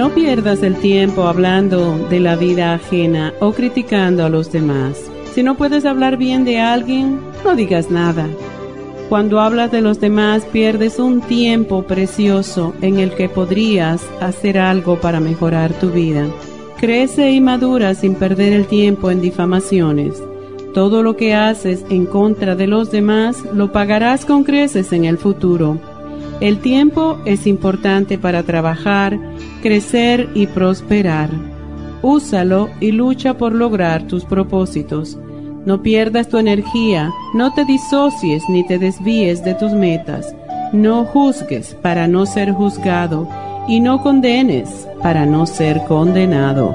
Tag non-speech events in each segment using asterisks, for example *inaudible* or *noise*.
No pierdas el tiempo hablando de la vida ajena o criticando a los demás. Si no puedes hablar bien de alguien, no digas nada. Cuando hablas de los demás pierdes un tiempo precioso en el que podrías hacer algo para mejorar tu vida. Crece y madura sin perder el tiempo en difamaciones. Todo lo que haces en contra de los demás lo pagarás con creces en el futuro. El tiempo es importante para trabajar, crecer y prosperar. Úsalo y lucha por lograr tus propósitos. No pierdas tu energía, no te disocies ni te desvíes de tus metas. No juzgues para no ser juzgado y no condenes para no ser condenado.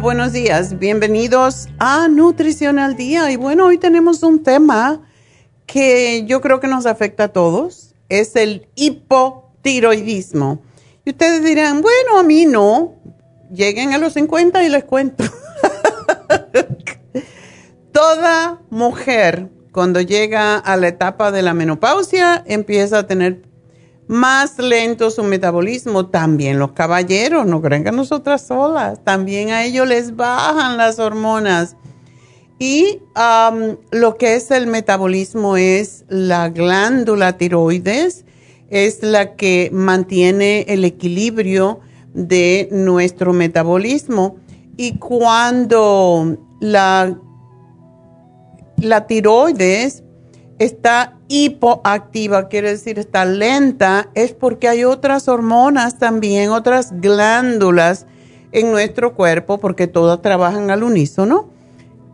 Buenos días. Bienvenidos a Nutrición al Día. Y bueno, hoy tenemos un tema que yo creo que nos afecta a todos. Es el hipotiroidismo. Y ustedes dirán, bueno, a mí no. Lleguen a los 50 y les cuento. *laughs* Toda mujer cuando llega a la etapa de la menopausia empieza a tener más lento su metabolismo. También los caballeros, no creen que nosotras solas, también a ellos les bajan las hormonas. Y lo que es el metabolismo es la glándula tiroides, es la que mantiene el equilibrio de nuestro metabolismo. Y cuando la, la tiroides está hipoactiva, quiere decir está lenta, es porque hay otras hormonas también, otras glándulas en nuestro cuerpo, porque todas trabajan al unísono,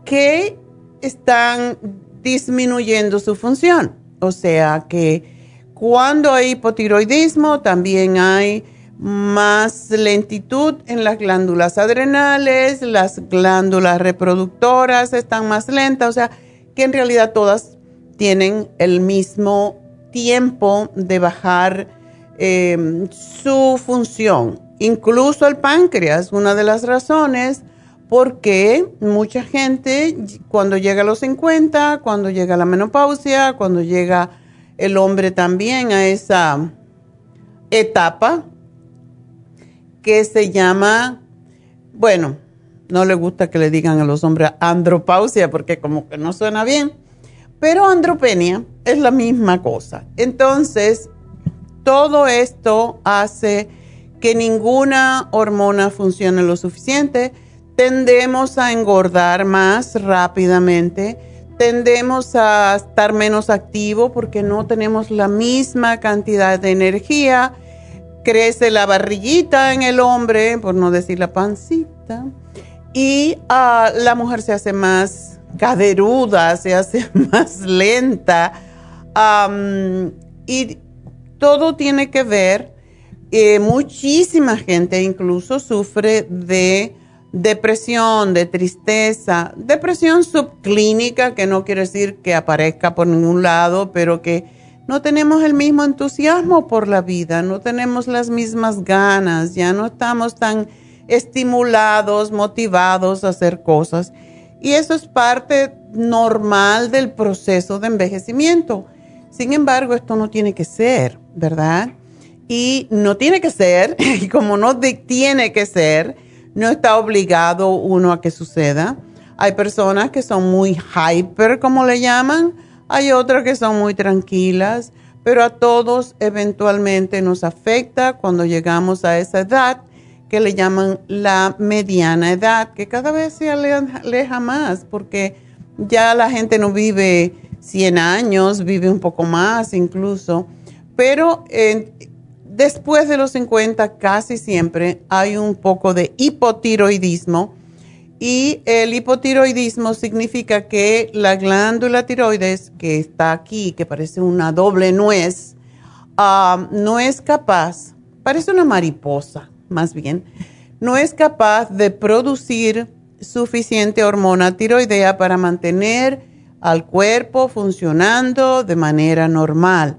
que están disminuyendo su función. O sea que cuando hay hipotiroidismo también hay más lentitud en las glándulas adrenales, las glándulas reproductoras están más lentas, o sea que en realidad todas tienen el mismo tiempo de bajar em, su función. Incluso el páncreas, una de las razones por qué mucha gente cuando llega a los 50, cuando llega la menopausia, cuando llega el hombre también a esa etapa que se llama, bueno, no le gusta que le digan a los hombres andropausia porque como que no suena bien, pero andropenia es la misma cosa. Entonces, todo esto hace que ninguna hormona funcione lo suficiente, tendemos a engordar más rápidamente, tendemos a estar menos activo porque no tenemos la misma cantidad de energía, crece la barriguita en el hombre, por no decir la pancita, y ah, la mujer se hace más caderuda, se hace *laughs* más lenta, y todo tiene que ver, eh, muchísima gente incluso sufre de depresión, de tristeza, depresión subclínica, que no quiere decir que aparezca por ningún lado, pero que no tenemos el mismo entusiasmo por la vida, no tenemos las mismas ganas, ya no estamos tan estimulados, motivados a hacer cosas. Y eso es parte normal del proceso de envejecimiento. Sin embargo, esto no tiene que ser, ¿verdad? Y no tiene que ser, *laughs* y como no tiene que ser, no está obligado uno a que suceda. Hay personas que son muy hyper, como le llaman, hay otras que son muy tranquilas, pero a todos eventualmente nos afecta cuando llegamos a esa edad que le llaman la mediana edad, que cada vez se aleja más porque ya la gente no vive 100 años, vive un poco más incluso, pero después de los 50 casi siempre hay un poco de hipotiroidismo. Y el hipotiroidismo significa que la glándula tiroides que está aquí, que parece una doble nuez, ah, no es capaz, parece una mariposa más bien, no es capaz de producir suficiente hormona tiroidea para mantener al cuerpo funcionando de manera normal.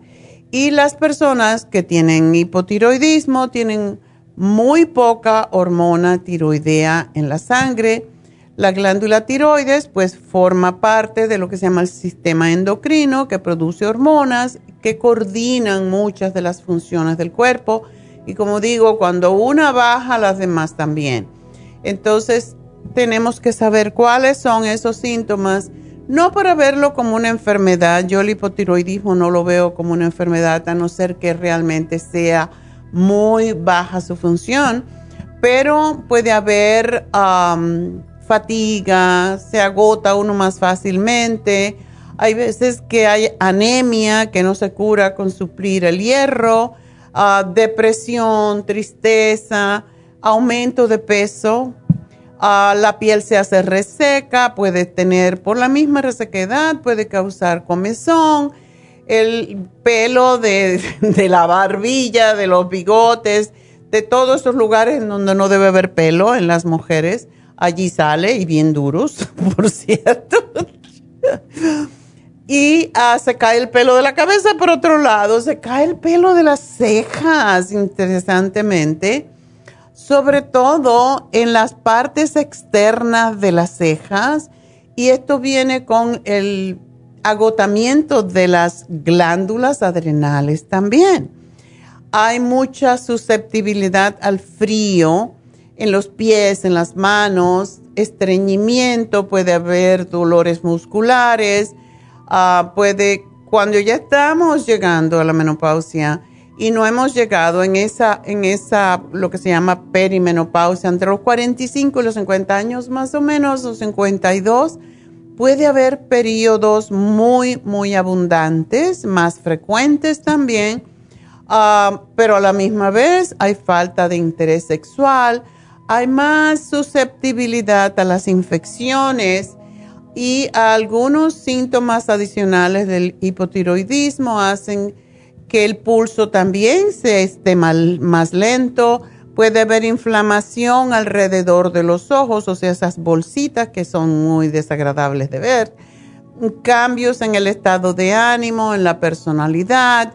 Y las personas que tienen hipotiroidismo tienen muy poca hormona tiroidea en la sangre. La glándula tiroides pues forma parte de lo que se llama el sistema endocrino que produce hormonas que coordinan muchas de las funciones del cuerpo. Y como digo, cuando una baja, las demás también. Entonces tenemos que saber cuáles son esos síntomas no para verlo como una enfermedad, yo el hipotiroidismo no lo veo como una enfermedad, a no ser que realmente sea muy baja su función, pero puede haber fatiga, se agota uno más fácilmente, hay veces que hay anemia que no se cura con suplir el hierro, ah, depresión, tristeza, aumento de peso, la piel se hace reseca, puede tener por la misma resequedad, puede causar comezón, el pelo *laughs* de, la barbilla, de los bigotes, de todos esos lugares en donde no debe haber pelo en las mujeres, allí sale y bien duros, *laughs* por cierto. Y ah, se cae el pelo de la cabeza por otro lado, se cae el pelo de las cejas, interesantemente sobre todo en las partes externas de las cejas y esto viene con el agotamiento de las glándulas adrenales también. Hay mucha susceptibilidad al frío en los pies, en las manos, estreñimiento, puede haber dolores musculares, ah, puede, cuando ya estamos llegando a la menopausia, y no hemos llegado en esa, en esa, lo que se llama perimenopausia, entre los 45 y los 50 años, más o menos, los 52, puede haber periodos muy, muy abundantes, más frecuentes también, ah, pero a la misma vez hay falta de interés sexual, hay más susceptibilidad a las infecciones y algunos síntomas adicionales del hipotiroidismo hacen que el pulso también se esté más lento, puede haber inflamación alrededor de los ojos, o sea, esas bolsitas que son muy desagradables de ver. cambios en el estado de ánimo, en la personalidad,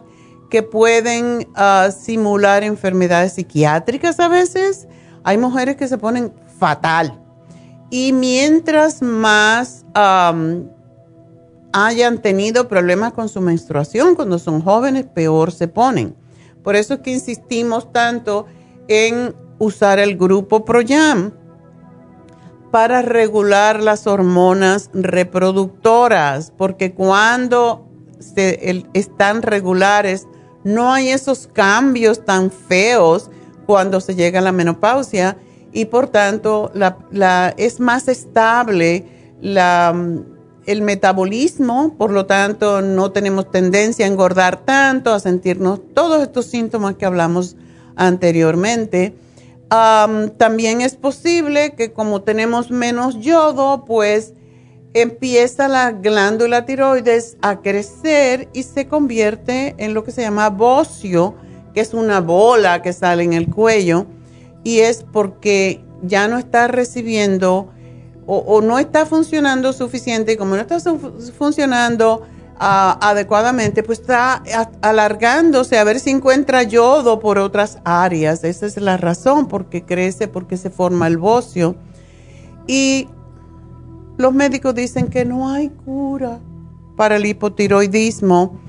que pueden ah, simular enfermedades psiquiátricas a veces. Hay mujeres que se ponen fatal. Y mientras más hayan tenido problemas con su menstruación cuando son jóvenes, peor se ponen. Por eso es que insistimos tanto en usar el grupo Proyam para regular las hormonas reproductoras, porque cuando están regulares no hay esos cambios tan feos cuando se llega a la menopausia y por tanto es más estable el metabolismo, por lo tanto no tenemos tendencia a engordar tanto, a sentirnos todos estos síntomas que hablamos anteriormente. También es posible que como tenemos menos yodo, pues empieza la glándula tiroides a crecer y se convierte en lo que se llama bocio, que es una bola que sale en el cuello, y es porque ya no está recibiendo o, no está funcionando suficiente, como no está funcionando adecuadamente, pues está alargándose a ver si encuentra yodo por otras áreas. Esa es la razón, porque crece, porque se forma el bocio. Y los médicos dicen que no hay cura para el hipotiroidismo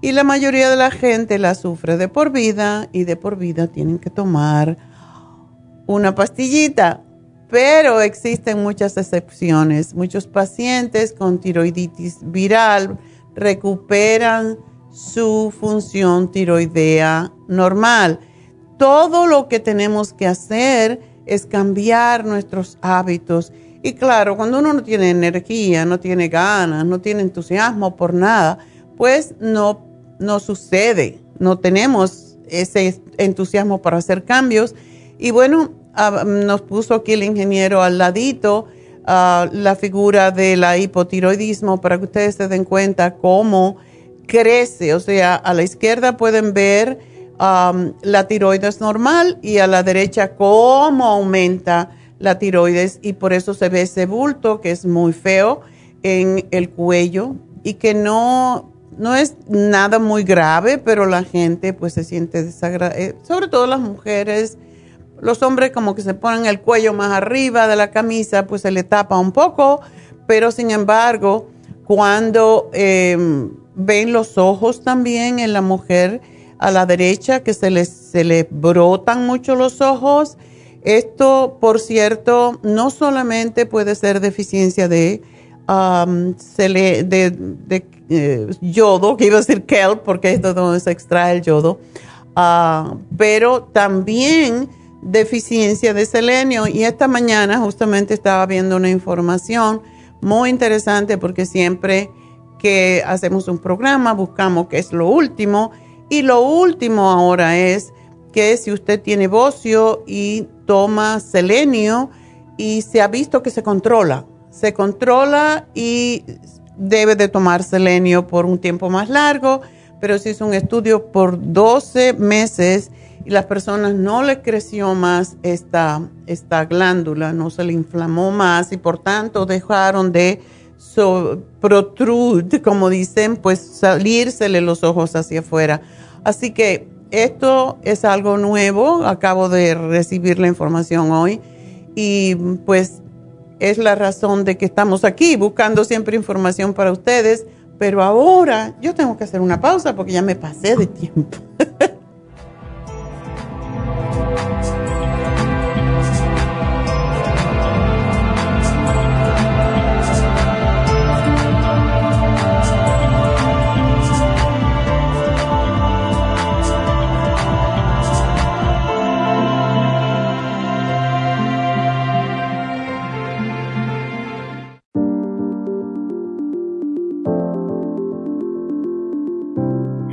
y la mayoría de la gente la sufre de por vida y de por vida tienen que tomar una pastillita. Pero existen muchas excepciones. Muchos pacientes con tiroiditis viral recuperan su función tiroidea normal. Todo lo que tenemos que hacer es cambiar nuestros hábitos. Y claro, cuando uno no tiene energía, no tiene ganas, no tiene entusiasmo por nada, pues no, no sucede. No tenemos ese entusiasmo para hacer cambios. Y bueno, ah, nos puso aquí el ingeniero al ladito la figura del hipotiroidismo para que ustedes se den cuenta cómo crece. O sea, a la izquierda pueden ver la tiroides normal y a la derecha cómo aumenta la tiroides y por eso se ve ese bulto que es muy feo en el cuello y que no, no es nada muy grave, pero la gente pues se siente desagradable, eh, sobre todo las mujeres los hombres como que se ponen el cuello más arriba de la camisa, pues se le tapa un poco, pero sin embargo, cuando em, ven los ojos también en la mujer a la derecha, que se les se le brotan mucho los ojos, esto, por cierto, no solamente puede ser deficiencia de, eh, yodo, que iba a decir kelp, porque es donde se extrae el yodo, ah, pero también deficiencia de selenio. Y esta mañana justamente estaba viendo una información muy interesante porque siempre que hacemos un programa buscamos qué es lo último. Y lo último ahora es que si usted tiene bocio y toma selenio y se ha visto que se controla, se controla y debe de tomar selenio por un tiempo más largo, pero si es un estudio por 12 meses y las personas no le creció más esta, esta glándula, no se le inflamó más y por tanto dejaron de so, protrude, como dicen, pues salírsele los ojos hacia afuera. Así que esto es algo nuevo, acabo de recibir la información hoy y pues es la razón de que estamos aquí buscando siempre información para ustedes, pero ahora yo tengo que hacer una pausa porque ya me pasé de tiempo. *laughs*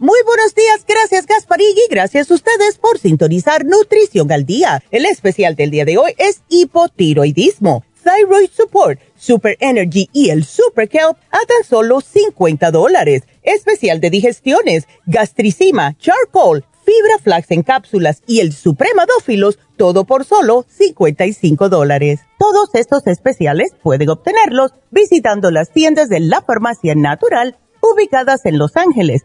Muy buenos días, gracias Gasparigi, gracias a ustedes por sintonizar Nutrición al Día. El especial del día de hoy es hipotiroidismo, Thyroid Support, Super Energy y el Super Kelp a tan solo 50 dólares. Especial de digestiones, gastricima, charcoal, fibra flax en cápsulas y el supremadófilos, todo por solo 55 dólares. Todos estos especiales pueden obtenerlos visitando las tiendas de la farmacia natural ubicadas en Los Ángeles,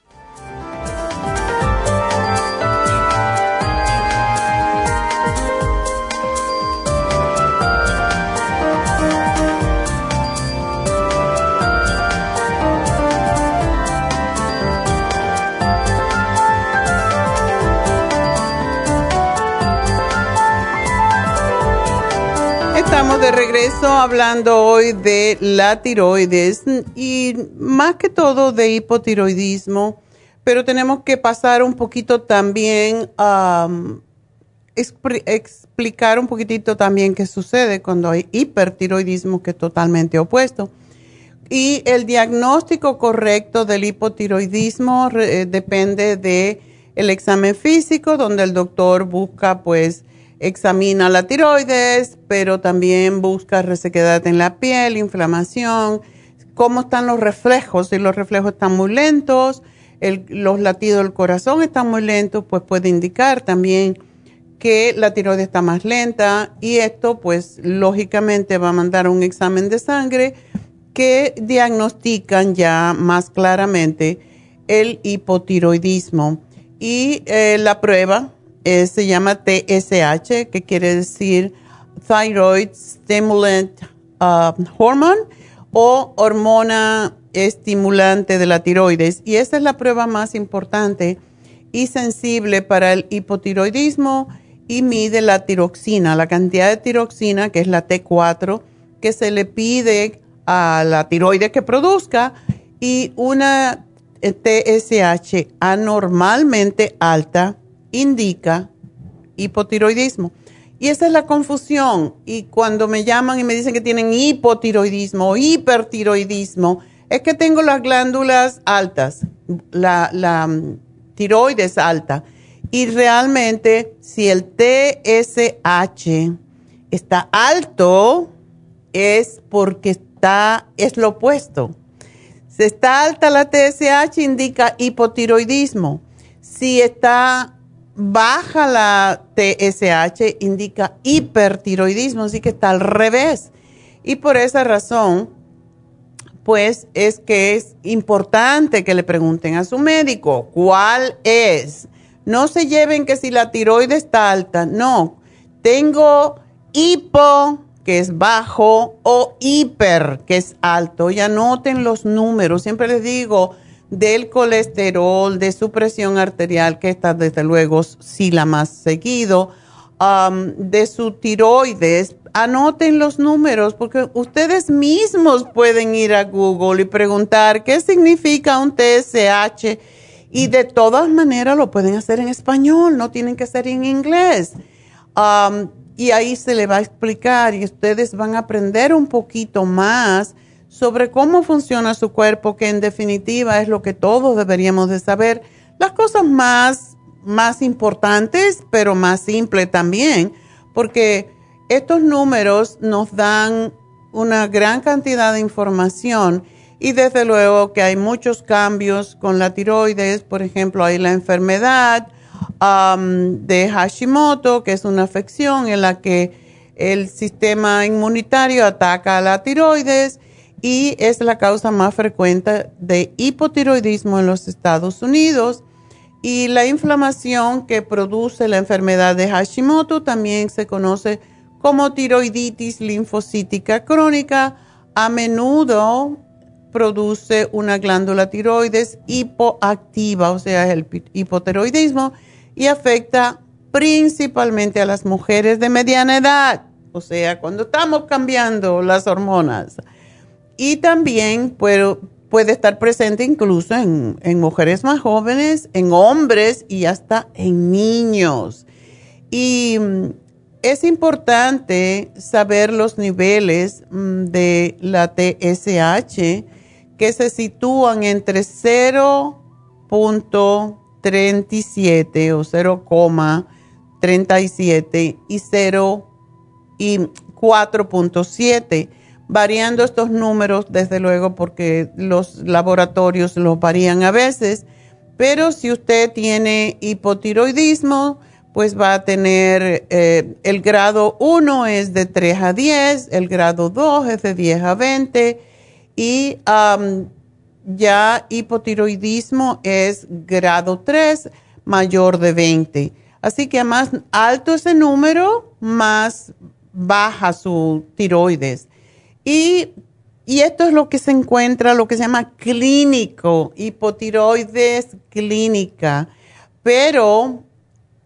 De regreso hablando hoy de la tiroides y más que todo de hipotiroidismo, pero tenemos que pasar un poquito también a explicar un poquitito también qué sucede cuando hay hipertiroidismo, que es totalmente opuesto. Y el diagnóstico correcto del hipotiroidismo eh, depende de el examen físico, donde el doctor busca pues examina la tiroides, pero también busca resequedad en la piel, inflamación, cómo están los reflejos, si los reflejos están muy lentos, los latidos del corazón están muy lentos, pues puede indicar también que la tiroides está más lenta y esto pues lógicamente va a mandar un examen de sangre que diagnostican ya más claramente el hipotiroidismo. Y eh, la prueba eh, se llama TSH, que quiere decir Thyroid Stimulant uh, Hormone o hormona estimulante de la tiroides. Y esta es la prueba más importante y sensible para el hipotiroidismo y mide la tiroxina, la cantidad de tiroxina, que es la T4, que se le pide a la tiroides que produzca y una TSH anormalmente alta indica hipotiroidismo. Y esa es la confusión. Y cuando me llaman y me dicen que tienen hipotiroidismo o hipertiroidismo, es que tengo las glándulas altas, la, la mm, tiroides alta. Y realmente, si el TSH está alto, es porque está, es lo opuesto. Si está alta la TSH, indica hipotiroidismo. Si está baja la TSH indica hipertiroidismo, así que está al revés. Y por esa razón, pues es que es importante que le pregunten a su médico cuál es. No se lleven que si la tiroides está alta, no. Tengo hipo que es bajo, o hiper, que es alto. Y anoten los números. Siempre les digo del colesterol, de su presión arterial, que está desde luego sí la más seguido, de su tiroides. Anoten los números porque ustedes mismos pueden ir a Google y preguntar qué significa un TSH y de todas maneras lo pueden hacer en español, no tienen que ser en inglés. Y ahí se le va a explicar y ustedes van a aprender un poquito más sobre cómo funciona su cuerpo, que en definitiva es lo que todos deberíamos de saber. Las cosas más, más importantes, pero más simples también, porque estos números nos dan una gran cantidad de información y desde luego que hay muchos cambios con la tiroides, por ejemplo, hay la enfermedad um, de Hashimoto, que es una afección en la que el sistema inmunitario ataca a la tiroides y es la causa más frecuente de hipotiroidismo en los Estados Unidos. Y la inflamación que produce la enfermedad de Hashimoto también se conoce como tiroiditis linfocítica crónica. A menudo produce una glándula tiroides hipoactiva, o sea, el hipotiroidismo, y afecta principalmente a las mujeres de mediana edad, o sea, cuando estamos cambiando las hormonas. Y también puede, estar presente incluso en, mujeres más jóvenes, en hombres y hasta en niños. Y mm, es importante saber los niveles mm, de la TSH que se sitúan entre 0.37 o 0,37 y 0 y 4.7 variando estos números, desde luego, porque los laboratorios los varían a veces, pero si usted tiene hipotiroidismo, pues va a tener eh, el grado 1 es de 3 a 10, el grado 2 es de 10 a 20 y ya hipotiroidismo es grado 3 mayor de 20. Así que más alto ese número, más baja su tiroides. Y, esto es lo que se encuentra, lo que se llama clínico, hipotiroides clínica. Pero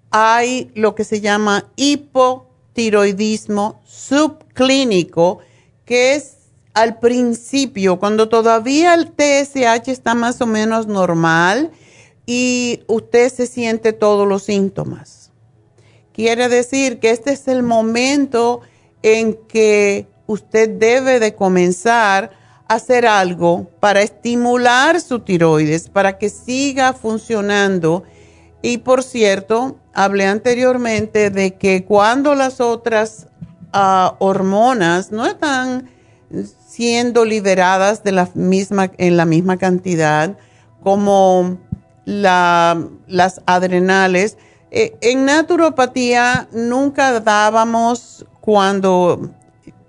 hay lo que se llama hipotiroidismo subclínico, que es al principio, cuando todavía el TSH está más o menos normal y usted se siente todos los síntomas. Quiere decir que este es el momento en que usted debe de comenzar a hacer algo para estimular su tiroides, para que siga funcionando. Y por cierto, hablé anteriormente de que cuando las otras ah, hormonas no están siendo liberadas de la misma, en la misma cantidad como las adrenales, eh, en naturopatía nunca dábamos cuando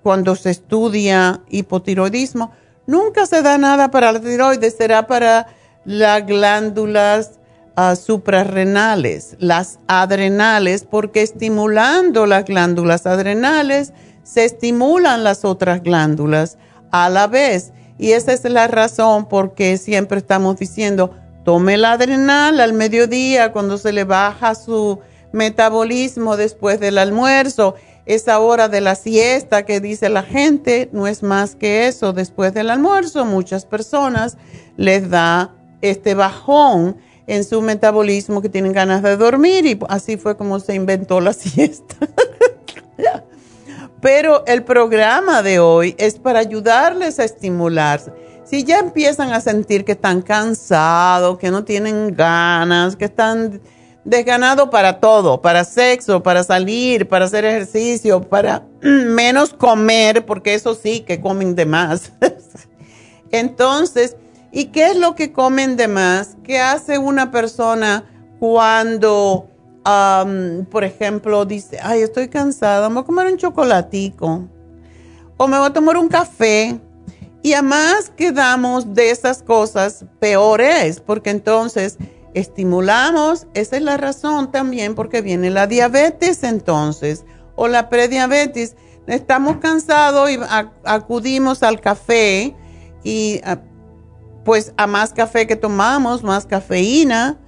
cuando se estudia hipotiroidismo, nunca se da nada para la tiroides, será para las glándulas ah, suprarrenales, las adrenales, porque estimulando las glándulas adrenales, se estimulan las otras glándulas a la vez. Y esa es la razón por qué siempre estamos diciendo, tome la adrenal al mediodía cuando se le baja su metabolismo después del almuerzo esa hora de la siesta que dice la gente no es más que eso. Después del almuerzo, muchas personas les da este bajón en su metabolismo que tienen ganas de dormir y así fue como se inventó la *laughs* siesta. Pero el programa de hoy es para ayudarles a estimularse. Si ya empiezan a sentir que están cansados, que no tienen ganas, que están desganado para todo, para sexo, para salir, para hacer ejercicio, para *clears throat* menos comer, porque eso sí que comen de más. *laughs* Entonces, ¿y qué es lo que comen de más? ¿Qué hace una persona cuando, por ejemplo, dice, ay, estoy cansada, me voy a comer un chocolatico o me voy a tomar un café? Y además quedamos de esas cosas, peores, porque entonces estimulamos, esa es la razón también porque viene la diabetes entonces o la prediabetes. estamos cansados y acudimos al café y pues a más café que tomamos, más cafeína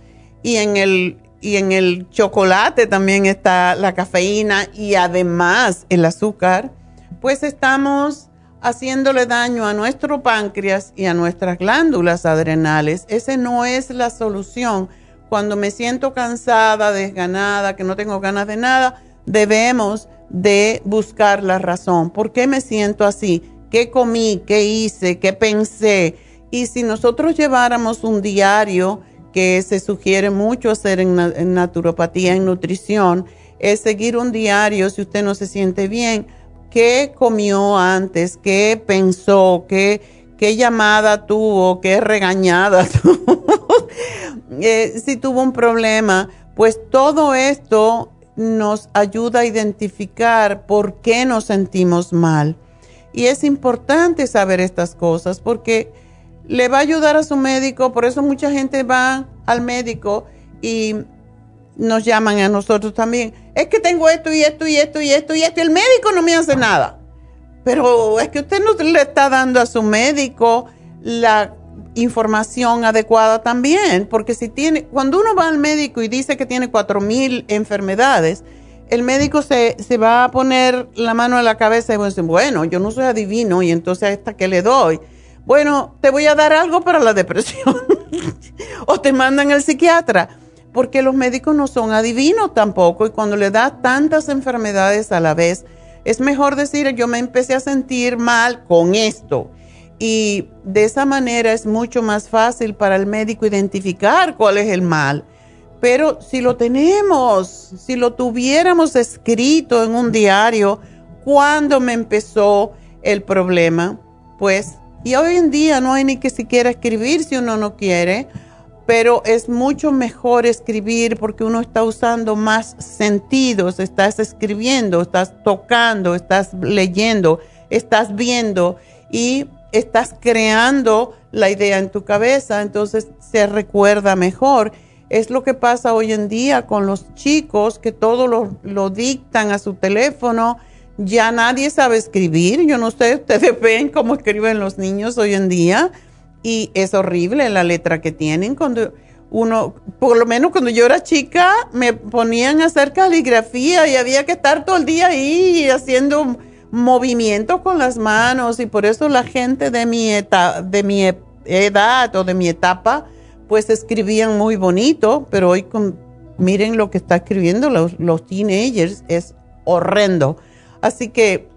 y en el y en el chocolate también está la cafeína y además el azúcar, pues estamos haciéndole daño a nuestro páncreas y a nuestras glándulas adrenales. Ese no es la solución. Cuando me siento cansada, desganada, que no tengo ganas de nada, debemos de buscar la razón. ¿Por qué me siento así? ¿Qué comí? ¿Qué hice? ¿Qué pensé? Y si nosotros lleváramos un diario que se sugiere mucho hacer en, en naturopatía, en nutrición, es seguir un diario si usted no se siente bien qué comió antes, qué pensó, qué, qué llamada tuvo, qué regañada *laughs* tuvo, eh, si tuvo un problema, pues todo esto nos ayuda a identificar por qué nos sentimos mal. Y es importante saber estas cosas porque le va a ayudar a su médico, por eso mucha gente va al médico y nos llaman a nosotros también. Es que tengo esto y esto y esto y esto y esto y el médico no me hace nada. Pero es que usted no le está dando a su médico la información adecuada también, porque si tiene, cuando uno va al médico y dice que tiene cuatro mil enfermedades, el médico se, se, va a poner la mano a la cabeza y va a decir, bueno, yo no soy adivino y entonces esta que le doy. Bueno, te voy a dar algo para la depresión. *laughs* o te mandan al psiquiatra porque los médicos no son adivinos tampoco y cuando le da tantas enfermedades a la vez, es mejor decir, yo me empecé a sentir mal con esto. Y de esa manera es mucho más fácil para el médico identificar cuál es el mal. Pero si lo tenemos, si lo tuviéramos escrito en un diario, cuando me empezó el problema, pues, y hoy en día no hay ni que siquiera escribir si uno no quiere pero es mucho mejor escribir porque uno está usando más sentidos, estás escribiendo, estás tocando, estás leyendo, estás viendo y estás creando la idea en tu cabeza, entonces se recuerda mejor. Es lo que pasa hoy en día con los chicos que todo lo, dictan a su teléfono. Ya nadie sabe escribir. Yo no sé, ustedes *laughs* ven cómo escriben los niños hoy en día y es horrible la letra que tienen cuando uno, por lo menos cuando yo era chica, me ponían a hacer caligrafía y había que estar todo el día ahí haciendo movimientos con las manos y por eso la gente de mi, de mi edad o de mi etapa, pues escribían muy bonito, pero hoy miren lo que está escribiendo los teenagers, es horrendo. Así que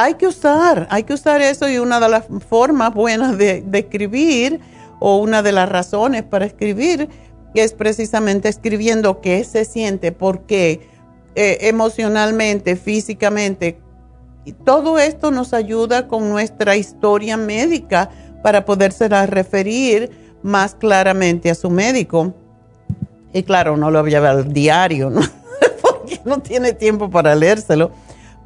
hay que usar, hay que usar eso y una de las formas buenas de, escribir o una de las razones para escribir es precisamente escribiendo qué se siente, por qué, eh, emocionalmente, físicamente. Y todo esto nos ayuda con nuestra historia médica para podérsela referir más claramente a su médico. Y claro, no lo lleva al diario, ¿no? *laughs* porque no tiene tiempo para leérselo.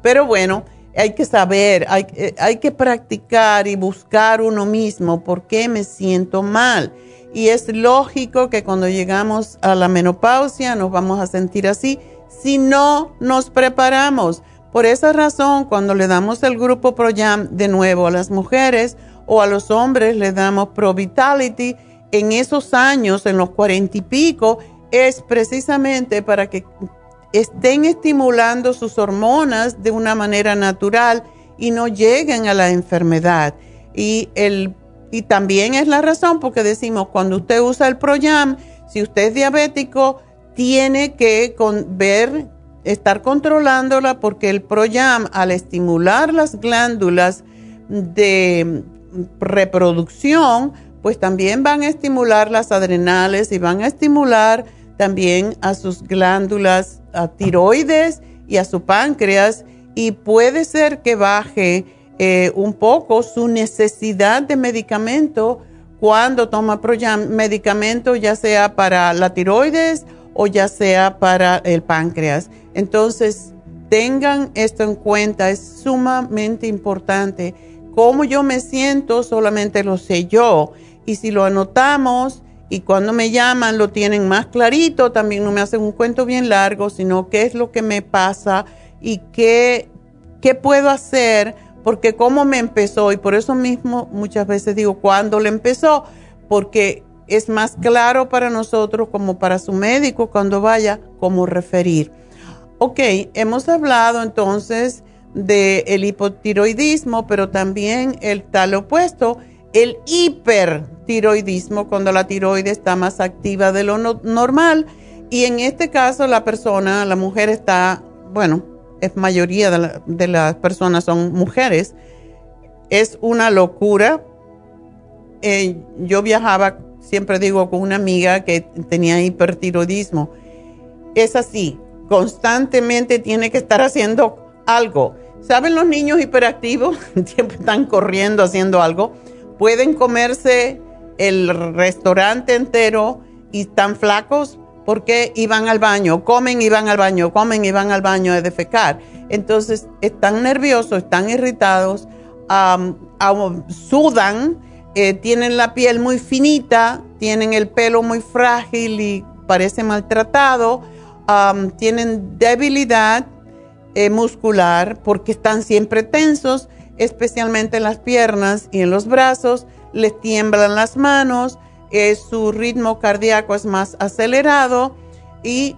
Pero bueno, hay que saber, hay, eh, hay, que practicar y buscar uno mismo por qué me siento mal. Y es lógico que cuando llegamos a la menopausia nos vamos a sentir así si no nos preparamos. Por esa razón, cuando le damos el grupo ProYam de nuevo a las mujeres o a los hombres, le damos Pro Vitality en esos años, en los cuarenta y pico, es precisamente para que estén estimulando sus hormonas de una manera natural y no lleguen a la enfermedad. Y, el, y también es la razón porque decimos, cuando usted usa el Proyam, si usted es diabético, tiene que ver, estar controlándola porque el Proyam, al estimular las glándulas de reproducción, pues también van a estimular las adrenales y van a estimular también a sus glándulas a tiroides y a su páncreas y puede ser que baje eh, un poco su necesidad de medicamento cuando toma medicamento ya sea para la tiroides o ya sea para el páncreas. Entonces, tengan esto en cuenta, es sumamente importante. Cómo yo me siento solamente lo sé yo. Y si lo anotamos, y cuando me llaman lo tienen más clarito, también no me hacen un cuento bien largo, sino qué es lo que me pasa y qué ¿qué puedo hacer? Porque cómo me empezó, y por eso mismo muchas veces digo, ¿cuándo le empezó? Porque es más claro para nosotros como para su médico cuando vaya, cómo referir. Ok, hemos hablado entonces del hipotiroidismo, pero también el tal opuesto, el hipertiroidismo, cuando la tiroides está más activa de lo normal. Y en este caso la persona, la mujer está, bueno, es mayoría de, las personas son mujeres. Es una locura. Eh, yo viajaba, siempre digo, con una amiga que tenía hipertiroidismo. Es así, constantemente tiene que estar haciendo algo. ¿Saben los niños hiperactivos? *laughs* Siempre están corriendo haciendo algo. Pueden comerse el restaurante entero y están flacos porque iban al baño, comen y van al baño, comen y van al baño de defecar. Entonces están nerviosos, están irritados, sudan, eh, tienen la piel muy finita, tienen el pelo muy frágil y parece maltratado, tienen debilidad eh, muscular porque están siempre tensos, especialmente en las piernas y en los brazos, les tiemblan las manos su ritmo cardíaco es más acelerado y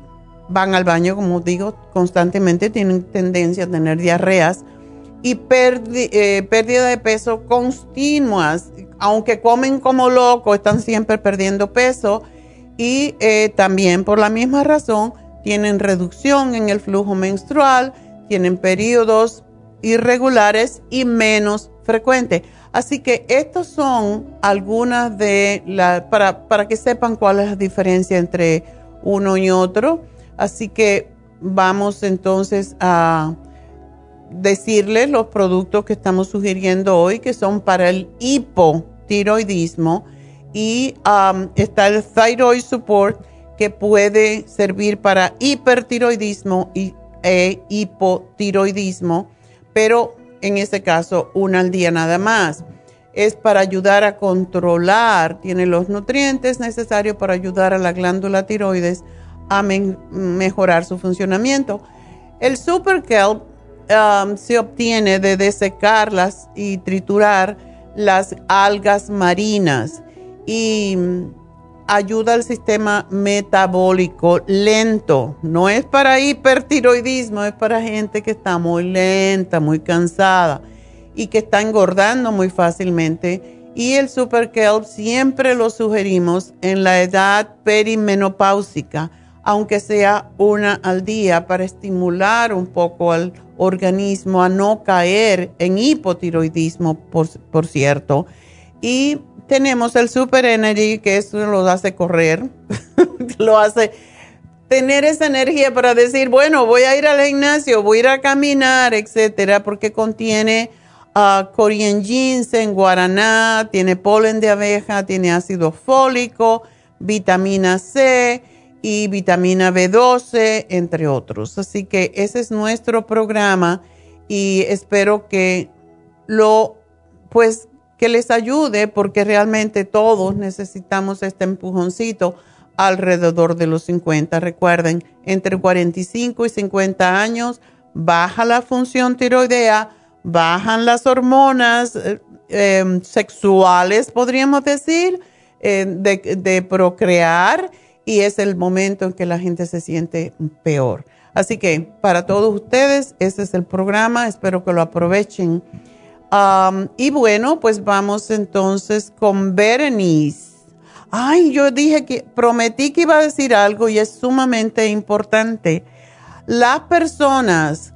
van al baño, como digo, constantemente tienen tendencia a tener diarreas y eh, pérdida de peso continuas, aunque comen como locos, están siempre perdiendo peso y eh, también por la misma razón tienen reducción en el flujo menstrual, tienen periodos irregulares y menos frecuentes. Así que estas son algunas de las, para, para que sepan cuál es la diferencia entre uno y otro. Así que vamos entonces a decirles los productos que estamos sugiriendo hoy, que son para el hipotiroidismo. Y um, está el Thyroid Support, que puede servir para hipertiroidismo y, e hipotiroidismo, pero en ese caso una al día nada más. Es para ayudar a controlar, tiene los nutrientes necesarios para ayudar a la glándula tiroides a mejorar su funcionamiento. El Super Kelp um, se obtiene de desecarlas y triturar las algas marinas y ayuda al sistema metabólico lento. No es para hipertiroidismo, es para gente que está muy lenta, muy cansada y que está engordando muy fácilmente. Y el Super Kelp siempre lo sugerimos en la edad perimenopáusica, aunque sea una al día, para estimular un poco al organismo a no caer en hipotiroidismo, por, cierto. Y tenemos el Super Energy, que eso lo hace correr, *laughs* lo hace tener esa energía para decir, bueno, voy a ir al gimnasio, voy a ir a caminar, etcétera, porque contiene uh, Korean ginseng, guaraná, tiene polen de abeja, tiene ácido fólico, vitamina C y vitamina B12, entre otros. Así que ese es nuestro programa y espero que lo, pues, que les ayude porque realmente todos necesitamos este empujoncito alrededor de los 50. Recuerden, entre 45 y 50 años baja la función tiroidea, bajan las hormonas eh, em, sexuales, podríamos decir, eh, de, de procrear y es el momento en que la gente se siente peor. Así que para todos ustedes, este es el programa, espero que lo aprovechen y bueno, pues vamos entonces con Berenice. Ay, yo dije que prometí que iba a decir algo y es sumamente importante. Las personas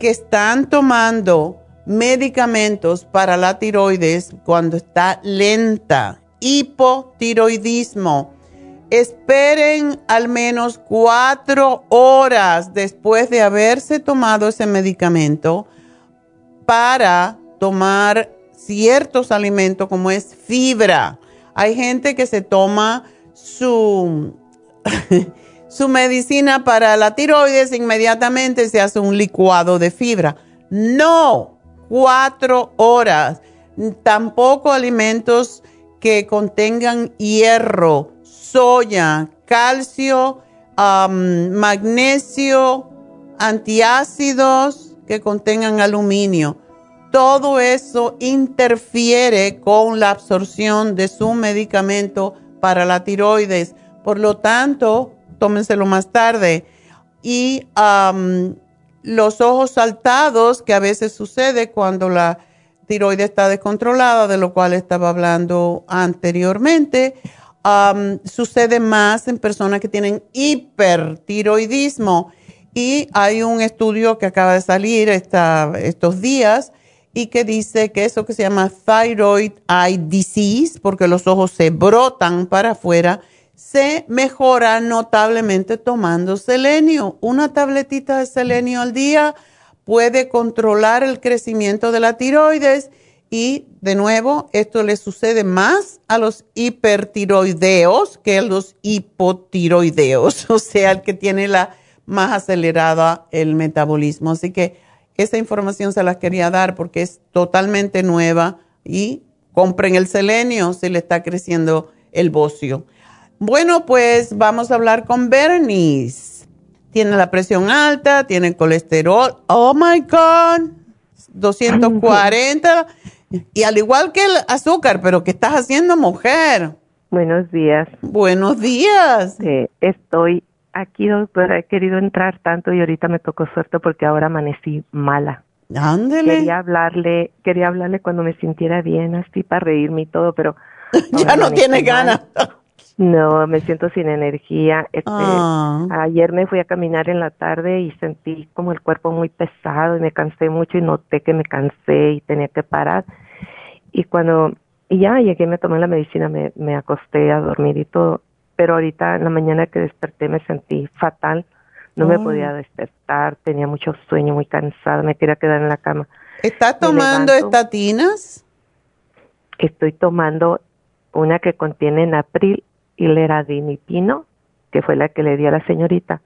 que están tomando medicamentos para la tiroides cuando está lenta, hipotiroidismo, esperen al menos cuatro horas después de haberse tomado ese medicamento para tomar ciertos alimentos como es fibra. Hay gente que se toma su, *laughs* su medicina para la tiroides, inmediatamente se hace un licuado de fibra. No, cuatro horas. Tampoco alimentos que contengan hierro, soya, calcio, magnesio, antiácidos que contengan aluminio. Todo eso interfiere con la absorción de su medicamento para la tiroides. Por lo tanto, tómenselo más tarde. Y los ojos saltados, que a veces sucede cuando la tiroides está descontrolada, de lo cual estaba hablando anteriormente, sucede más en personas que tienen hipertiroidismo. Y hay un estudio que acaba de salir estos días y que dice que eso que se llama thyroid eye disease, porque los ojos se brotan para afuera, se mejora notablemente tomando selenio. Una tabletita de selenio al día puede controlar el crecimiento de la tiroides y de nuevo esto le sucede más a los hipertiroideos que a los hipotiroideos, *laughs* o sea, el que tiene la más acelerada el metabolismo. Así que esa información se la quería dar porque es totalmente nueva y compren el selenio si le está creciendo el bocio. Bueno, pues vamos a hablar con Bernice. Tiene la presión alta, tiene colesterol. Oh my God, 240. Y al igual que el azúcar, pero ¿qué estás haciendo, mujer? Buenos días. Buenos días. estoy aquí, doctora. He querido entrar tanto y ahorita me tocó suerte porque ahora amanecí mala. Ándele. Quería hablarle, quería hablarle cuando me sintiera bien, así para reírme y todo, pero... *laughs* ya no tiene ganas. No, me siento sin energía. Este, ah. Ayer me fui a caminar en la tarde y sentí como el cuerpo muy pesado y me cansé mucho y noté que me cansé y tenía que parar. Y cuando y ya llegué, me tomé la medicina, me, me acosté a dormir y todo. Pero ahorita en la mañana que desperté me sentí fatal. No me podía despertar, tenía mucho sueño, muy cansada, me quería quedar en la cama. ¿Estás tomando estatinas? Estoy tomando una que contiene napril hileradinipino, que fue la que le di a la señorita,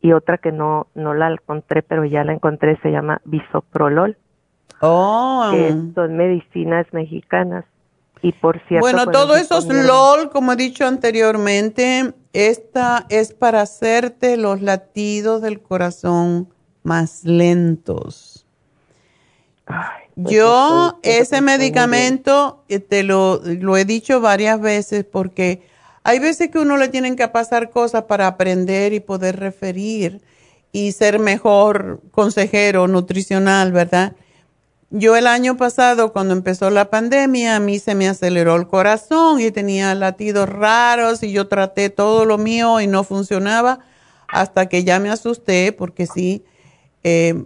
y otra que no, no la encontré, pero ya la encontré, se llama bisoprolol. Oh. Que son medicinas mexicanas. Y por cierto. Bueno, todo eso es LOL, como he dicho anteriormente. Esta es para hacerte los latidos del corazón más lentos. Pues Yo, ese medicamento, eh, te lo, lo he dicho varias veces porque hay veces que uno le tienen que pasar cosas para aprender y poder referir y ser mejor consejero nutricional, ¿verdad? Yo el año pasado, cuando empezó la pandemia, a mí se me aceleró el corazón y tenía latidos raros y yo traté todo lo mío y no funcionaba hasta que ya me asusté porque sí, eh,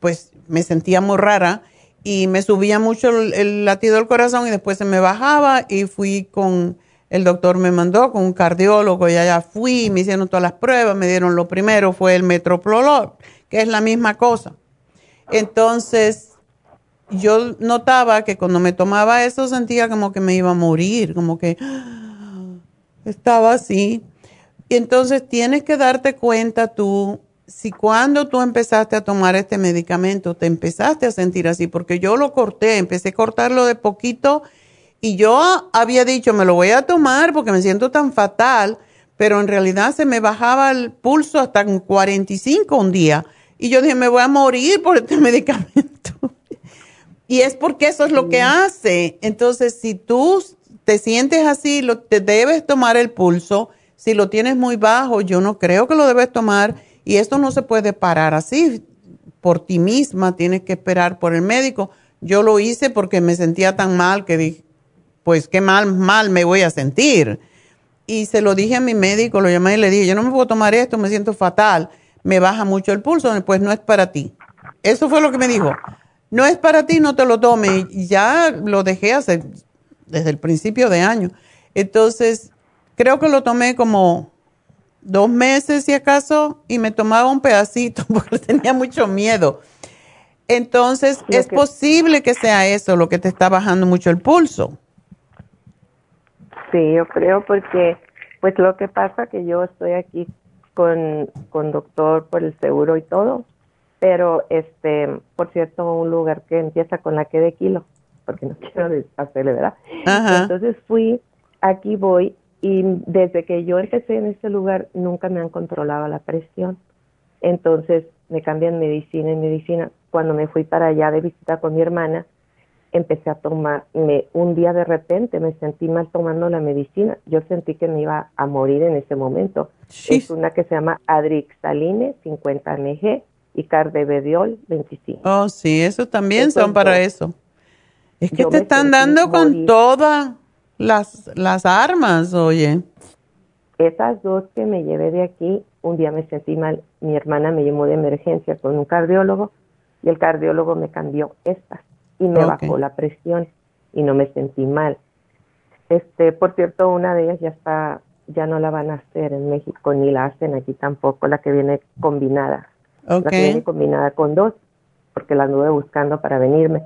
pues me sentía muy rara y me subía mucho el, latido del corazón y después se me bajaba y fui con el doctor me mandó con un cardiólogo y allá fui, me hicieron todas las pruebas, me dieron lo primero, fue el metroprolol, que es la misma cosa. Entonces, yo notaba que cuando me tomaba eso sentía como que me iba a morir, como que *gasps* estaba así. Y entonces tienes que darte cuenta tú, si cuando tú empezaste a tomar este medicamento te empezaste a sentir así, porque yo lo corté, empecé a cortarlo de poquito y yo había dicho, me lo voy a tomar porque me siento tan fatal, pero en realidad se me bajaba el pulso hasta en 45 un día. Y yo dije, me voy a morir por este *laughs* medicamento. Y es porque eso es lo que hace. Entonces, si tú te sientes así, lo, te debes tomar el pulso. Si lo tienes muy bajo, yo no creo que lo debes tomar. Y esto no se puede parar así por ti misma, tienes que esperar por el médico. Yo lo hice porque me sentía tan mal que dije, pues qué mal, mal me voy a sentir. Y se lo dije a mi médico, lo llamé y le dije, yo no me puedo tomar esto, me siento fatal, me baja mucho el pulso, pues no es para ti. Eso fue lo que me dijo. No es para ti, no te lo tomes. Y ya lo dejé hacer desde el principio de año. Entonces, creo que lo tomé como dos meses, si acaso, y me tomaba un pedacito *laughs* porque tenía mucho miedo. Entonces, es posible que sea eso lo que te está bajando mucho el pulso. Sí, yo creo porque, pues lo que pasa que yo estoy aquí con, con doctor por el seguro y todo, pero este, por cierto, un lugar que empieza con la que de kilo, porque no *laughs* quiero deshacerle, ¿verdad? Entonces fui, aquí voy, y desde que yo empecé en este lugar nunca me han controlado la presión. Entonces me cambian medicina y medicina. cuando me fui para allá de visita con mi hermana, empecé a tomar, me, un día de repente me sentí mal tomando la medicina. Yo sentí que me iba a morir en ese momento. Es una que se llama Adrixaline 50 mg y Cardebediol 25. Oh, sí, eso también son para eso. Es que te están dando con todas las, las armas, oye. Esas dos que me llevé de aquí, un día me sentí mal. Mi hermana me llamó de emergencia con un cardiólogo y el cardiólogo me cambió estas y me bajó la presión y no me sentí mal. Este, por cierto, una de ellas ya está, ya no la van a hacer en México ni la hacen aquí tampoco, la que viene combinada. La que viene combinada con dos, porque la anduve buscando para venirme.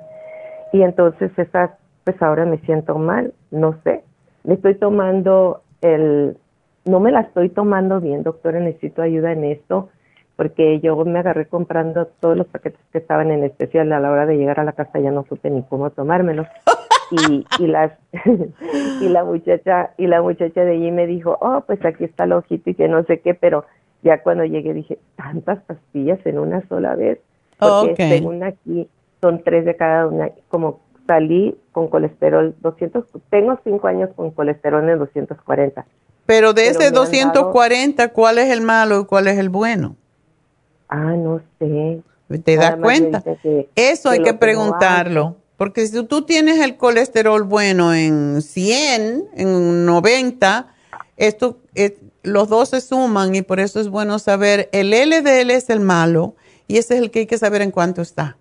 Y entonces esas, pues ahora me siento mal, no sé. Me estoy tomando el, no me la estoy tomando bien, doctora, necesito ayuda en esto porque yo me agarré comprando todos los paquetes que estaban en especial a la hora de llegar a la casa ya no supe ni cómo tomármelos *laughs* y, y las *laughs* y la muchacha y la muchacha de allí me dijo oh pues aquí está el ojito y que no sé qué pero ya cuando llegué dije tantas pastillas en una sola vez porque según aquí son tres de cada una como salí con colesterol 200 tengo cinco años con colesterol en 240 pero de ese 240 ¿cuál es el malo y cuál es el bueno? Ah, no sé. ¿Te das cuenta? Eso hay que preguntarlo. Porque si tú tienes el colesterol bueno en 100, en 90, esto, eh, los dos se suman y por eso es bueno saber, el LDL es el malo y ese es el que hay que saber en cuánto está.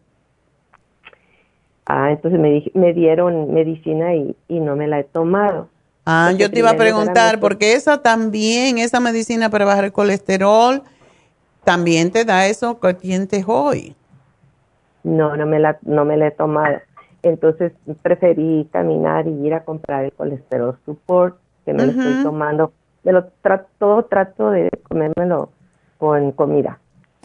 Ah, entonces me, me dieron medicina y, y, no me la he tomado. Ah, yo te iba a preguntar, porque esa también, esa medicina para bajar el colesterol, también te da eso que tienes hoy. No, no me la, no me la he tomado. Entonces preferí caminar y ir a comprar el colesterol support que me lo estoy tomando. Me lo trato, trato de comérmelo con comida.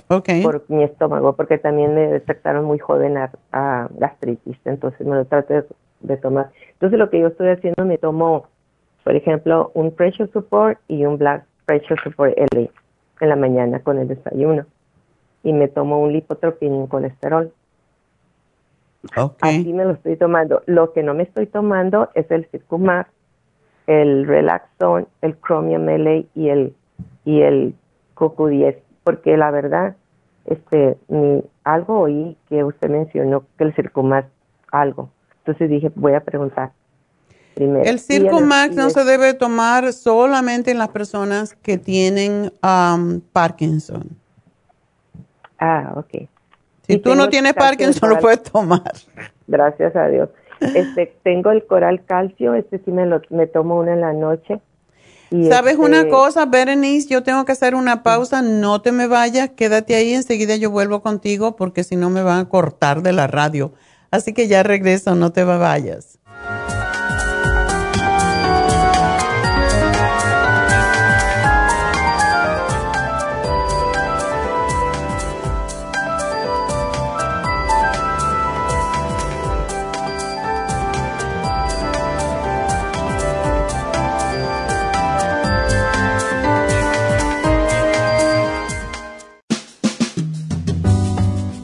Okay. Por mi estómago, porque también me detectaron muy joven a, gastritis, entonces me lo trato de, tomar. Entonces lo que yo estoy haciendo, me tomo, por ejemplo, un pressure support y un black pressure support LA en la mañana con el desayuno y me tomo un lipotropín y colesterol. Okay. Así me lo estoy tomando. Lo que no me estoy tomando es el Circumax, el Relaxon, el Chromium LA y el y el Coco 10, porque la verdad, este, ni, algo oí que usted mencionó que el Circumax algo. Entonces dije, voy a preguntar. El Circo Max no se debe tomar solamente en las personas que tienen um, Parkinson. Ah, ok. Si tú no tienes Parkinson, lo puedes tomar. Gracias a Dios. Este, tengo el coral calcio, este sí me lo me tomo una en la noche. ¿Sabes una este cosa, Berenice? Yo tengo que hacer una pausa, no te me vayas, quédate ahí, enseguida yo vuelvo contigo porque si no me van a cortar de la radio. Así que ya regreso, no te vayas.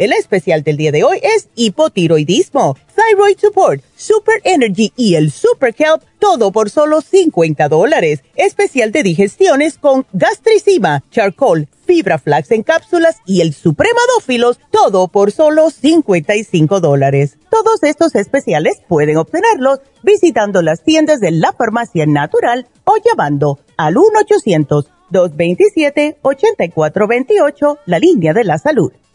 El especial del día de hoy es hipotiroidismo, thyroid support, super energy y el super kelp, todo por solo 50 dólares. Especial de digestiones con gastricima, charcoal, fibra flax en cápsulas y el supremadófilos, todo por solo 55 dólares. Todos estos especiales pueden obtenerlos visitando las tiendas de la farmacia natural o llamando al 1-800-227-8428, la línea de la salud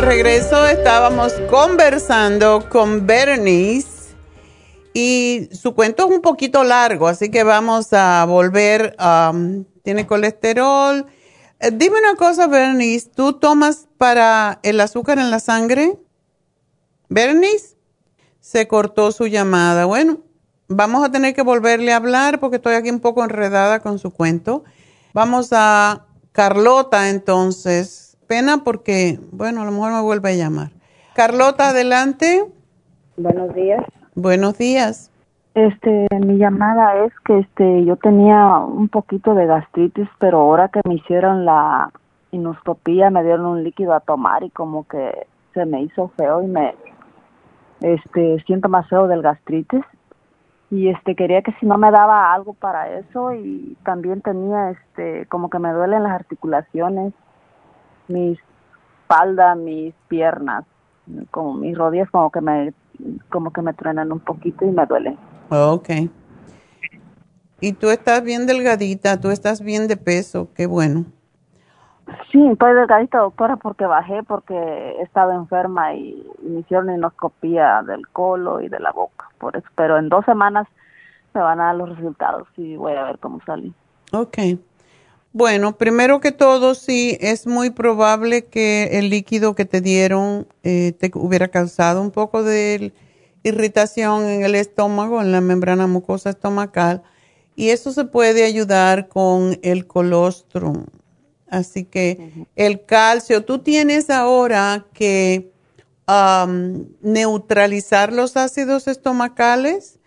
De regreso. Estábamos conversando con Bernice y su cuento es un poquito largo, así que vamos a volver. tiene colesterol. Eh, dime una cosa, Bernice, ¿tú tomas para el azúcar en la sangre? Bernice, se cortó su llamada. Bueno, vamos a tener que volverle a hablar porque estoy aquí un poco enredada con su cuento. Vamos a Carlota entonces pena porque, bueno, a lo mejor me vuelve a llamar. Carlota, adelante. Buenos días. Buenos días. Este, mi llamada es que este, yo tenía un poquito de gastritis, pero ahora que me hicieron la inoscopía me dieron un líquido a tomar y como que se me hizo feo y me, este, siento más feo del gastritis y este quería que si no me daba algo para eso y también tenía este como que me duelen las articulaciones mi espalda, mis piernas, como mis rodillas como que me como que me truenan un poquito y me duelen. Ok. Y tú estás bien delgadita, tú estás bien de peso, qué bueno. Sí, estoy delgadita, doctora, porque bajé, porque he estado enferma y me hicieron endoscopía del colo y de la boca. Por eso, pero en dos semanas me van a dar los resultados y voy a ver cómo salí. Ok. Bueno, primero que todo, sí, es muy probable que el líquido que te dieron eh, te hubiera causado un poco de irritación en el estómago, en la membrana mucosa estomacal, y eso se puede ayudar con el colostrum. Así que el calcio, tú tienes ahora que neutralizar los ácidos estomacales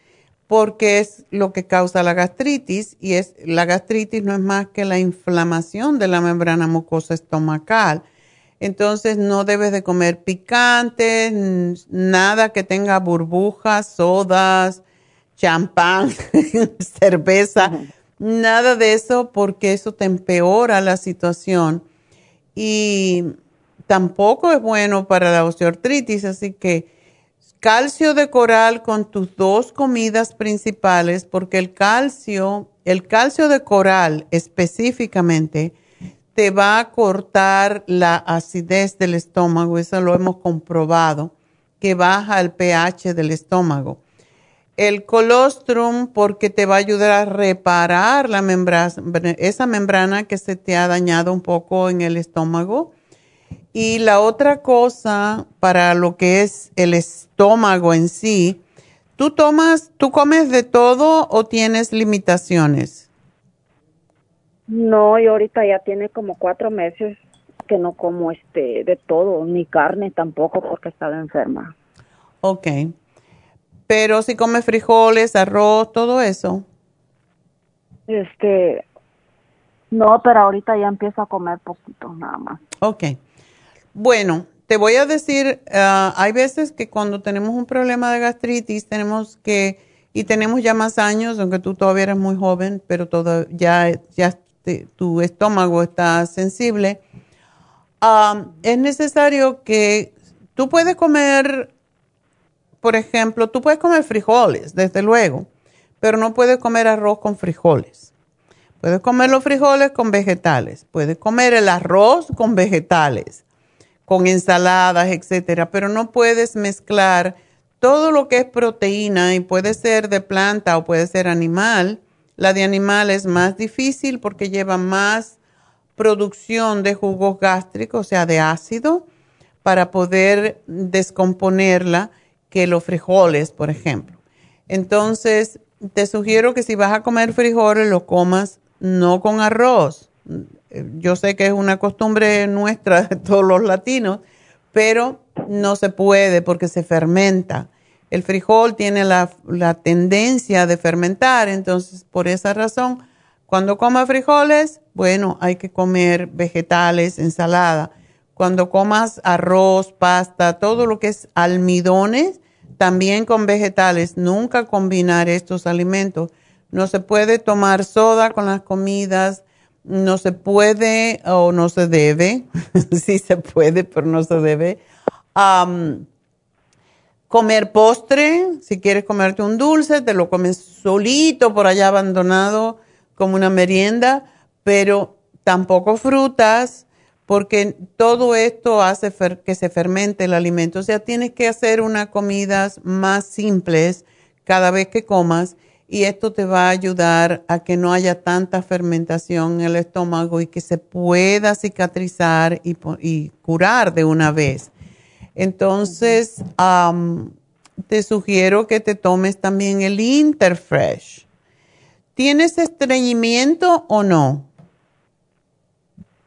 porque es lo que causa la gastritis y es la gastritis no es más que la inflamación de la membrana mucosa estomacal. Entonces no debes de comer picantes, nada que tenga burbujas, sodas, champán, *laughs* cerveza, nada de eso porque eso te empeora la situación y tampoco es bueno para la osteoartritis, así que calcio de coral con tus dos comidas principales, porque el calcio, el calcio de coral específicamente, te va a cortar la acidez del estómago, eso lo hemos comprobado, que baja el pH del estómago. El colostrum porque te va a ayudar a reparar la membrana, esa membrana que se te ha dañado un poco en el estómago y la otra cosa para lo que es el estómago en sí, ¿tú tomas, tú comes de todo o tienes limitaciones? No, y ahorita ya tiene como cuatro meses que no como este de todo, ni carne tampoco porque estaba enferma. Ok. Pero si come frijoles, arroz, todo eso. Este, no, pero ahorita ya empiezo a comer poquito nada más. Ok. Bueno, te voy a decir, ah, hay veces que cuando tenemos un problema de gastritis tenemos que, y tenemos ya más años, aunque tú todavía eres muy joven, pero todo, ya, ya tu estómago está sensible, ah, es necesario que tú puedes comer, por ejemplo, tú puedes comer frijoles, desde luego, pero no puedes comer arroz con frijoles. Puedes comer los frijoles con vegetales, puedes comer el arroz con vegetales, con ensaladas, etcétera, pero no puedes mezclar todo lo que es proteína y puede ser de planta o puede ser animal. La de animal es más difícil porque lleva más producción de jugos gástricos, o sea, de ácido, para poder descomponerla que los frijoles, por ejemplo. Entonces, te sugiero que si vas a comer frijoles, lo comas no con arroz. Yo sé que es una costumbre nuestra de *laughs* todos los latinos, pero no se puede porque se fermenta. El frijol tiene la, tendencia de fermentar, entonces por esa razón, cuando coma frijoles, bueno, hay que comer vegetales, ensalada. Cuando comas arroz, pasta, todo lo que es almidones, también con vegetales, nunca combinar estos alimentos no se puede tomar soda con las comidas, no se puede o no se debe, *laughs* sí se puede, pero no se debe. comer postre, si quieres comerte un dulce, te lo comes solito por allá abandonado como una merienda, pero tampoco frutas, porque todo esto hace que se fermente el alimento. O sea, tienes que hacer unas comidas más simples cada vez que comas y esto te va a ayudar a que no haya tanta fermentación en el estómago y que se pueda cicatrizar y, curar de una vez. Entonces, te sugiero que te tomes también el Interfresh. ¿Tienes estreñimiento o no?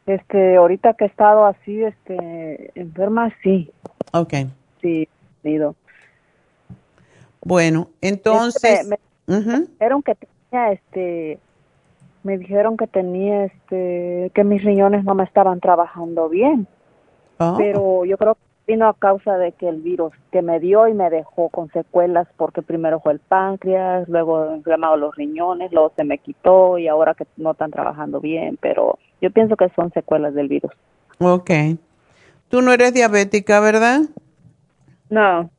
Este, ahorita que he estado así, este, enferma, sí. Ok. Sí, ido. Bueno, entonces... Este, que tenía este me dijeron que tenía este que mis riñones no me estaban trabajando bien. Ah. pero yo creo que vino a causa de que el virus que me dio y me dejó con secuelas porque primero fue el páncreas luego inflamado los riñones luego se me quitó y ahora que no están trabajando bien pero yo pienso que son secuelas del virus. Okay tú no eres diabética verdad no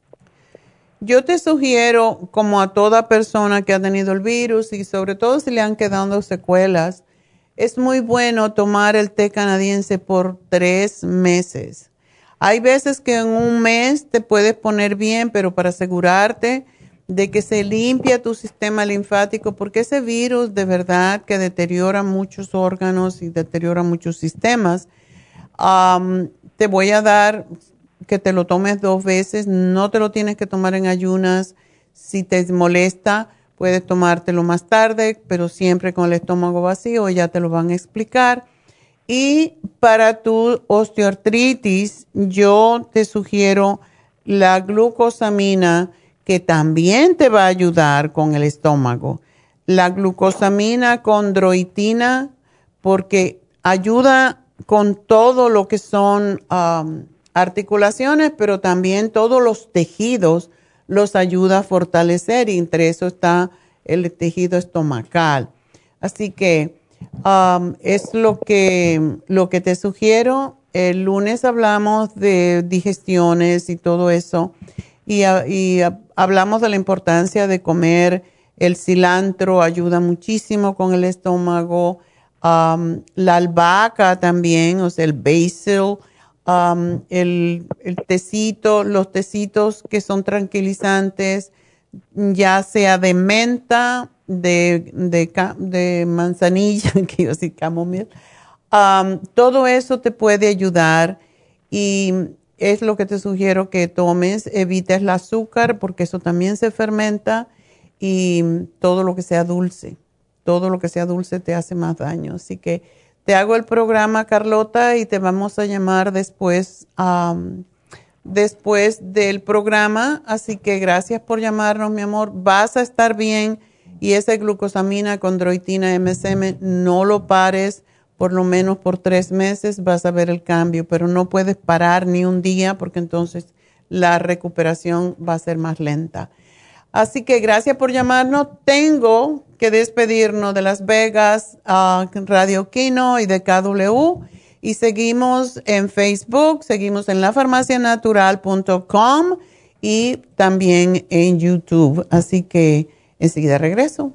yo te sugiero, como a toda persona que ha tenido el virus y sobre todo si le han quedado secuelas, es muy bueno tomar el té canadiense por tres meses. Hay veces que en un mes te puedes poner bien, pero para asegurarte de que se limpia tu sistema linfático, porque ese virus de verdad que deteriora muchos órganos y deteriora muchos sistemas, te voy a dar que te lo tomes dos veces, no te lo tienes que tomar en ayunas. Si te molesta, puedes tomártelo más tarde, pero siempre con el estómago vacío, ya te lo van a explicar. Y para tu osteoartritis, yo te sugiero la glucosamina, que también te va a ayudar con el estómago. La glucosamina con droitina, porque ayuda con todo lo que son articulaciones, pero también todos los tejidos los ayuda a fortalecer y entre eso está el tejido estomacal. Así que um, es lo que, lo que te sugiero. El lunes hablamos de digestiones y todo eso y, hablamos de la importancia de comer el cilantro, ayuda muchísimo con el estómago. Um, la albahaca también, o sea, el basil Um, el, tecito, los tecitos que son tranquilizantes, ya sea de menta, de, de, manzanilla, *laughs* que yo camomil, um, todo eso te puede ayudar y es lo que te sugiero que tomes. Evites el azúcar porque eso también se fermenta y todo lo que sea dulce. Todo lo que sea dulce te hace más daño. Así que te hago el programa, Carlota, y te vamos a llamar después, después del programa. Así que gracias por llamarnos, mi amor. Vas a estar bien y esa glucosamina con droitina MSM no lo pares por lo menos por tres meses vas a ver el cambio, pero no puedes parar ni un día porque entonces la recuperación va a ser más lenta. Así que gracias por llamarnos. Tengo que despedirnos de Las Vegas, uh, Radio Kino y de KW. Y seguimos en Facebook, seguimos en lafarmacianatural.com y también en YouTube. Así que enseguida regreso.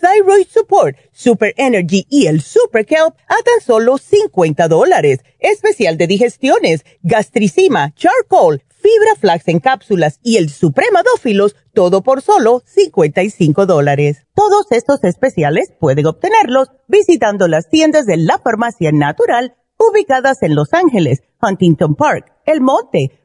Thyroid Support, Super Energy y el Super Kelp a tan solo 50 dólares. Especial de digestiones, gastricima, charcoal, fibra flax en cápsulas y el Supremadófilos, todo por solo 55 dólares. Todos estos especiales pueden obtenerlos visitando las tiendas de la farmacia natural ubicadas en Los Ángeles, Huntington Park, El Monte,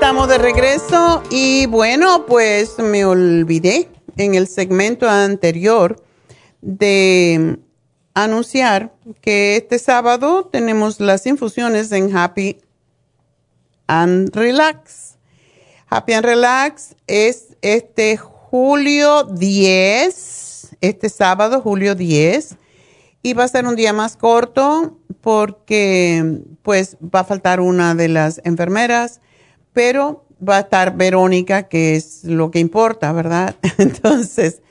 Estamos de regreso y bueno, pues me olvidé en el segmento anterior de anunciar que este sábado tenemos las infusiones en Happy and Relax. Happy and Relax es este julio 10, este sábado, julio 10, y va a ser un día más corto porque pues va a faltar una de las enfermeras, pero va a estar Verónica, que es lo que importa, ¿verdad? *laughs* Entonces,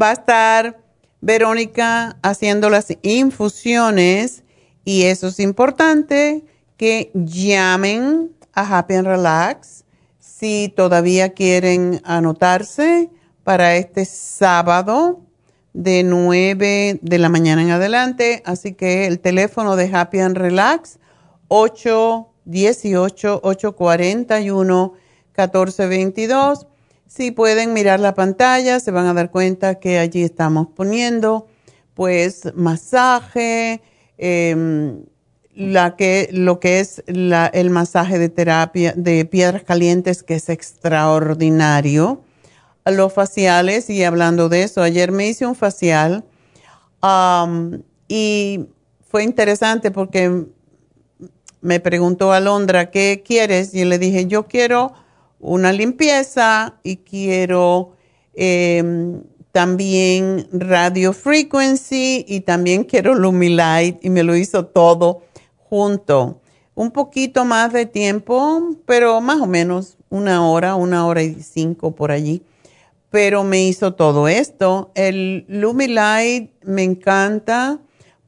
va a estar Verónica haciendo las infusiones y eso es importante que llamen a Happy and Relax si todavía quieren anotarse para este sábado de 9 de la mañana en adelante. Así que el teléfono de Happy and Relax, 818-841-1422. Si pueden mirar la pantalla, se van a dar cuenta que allí estamos poniendo pues masaje, em, la que, lo que es el masaje de terapia de piedras calientes, que es extraordinario. Los faciales, y hablando de eso, ayer me hice un facial y fue interesante porque me preguntó Alondra, ¿qué quieres? Y le dije, yo quiero una limpieza y quiero em, también radio frequency y también quiero Lumilight y me lo hizo todo junto. Un poquito más de tiempo, pero más o menos una hora, una hora y cinco por allí. Pero me hizo todo esto. El Lumilight me encanta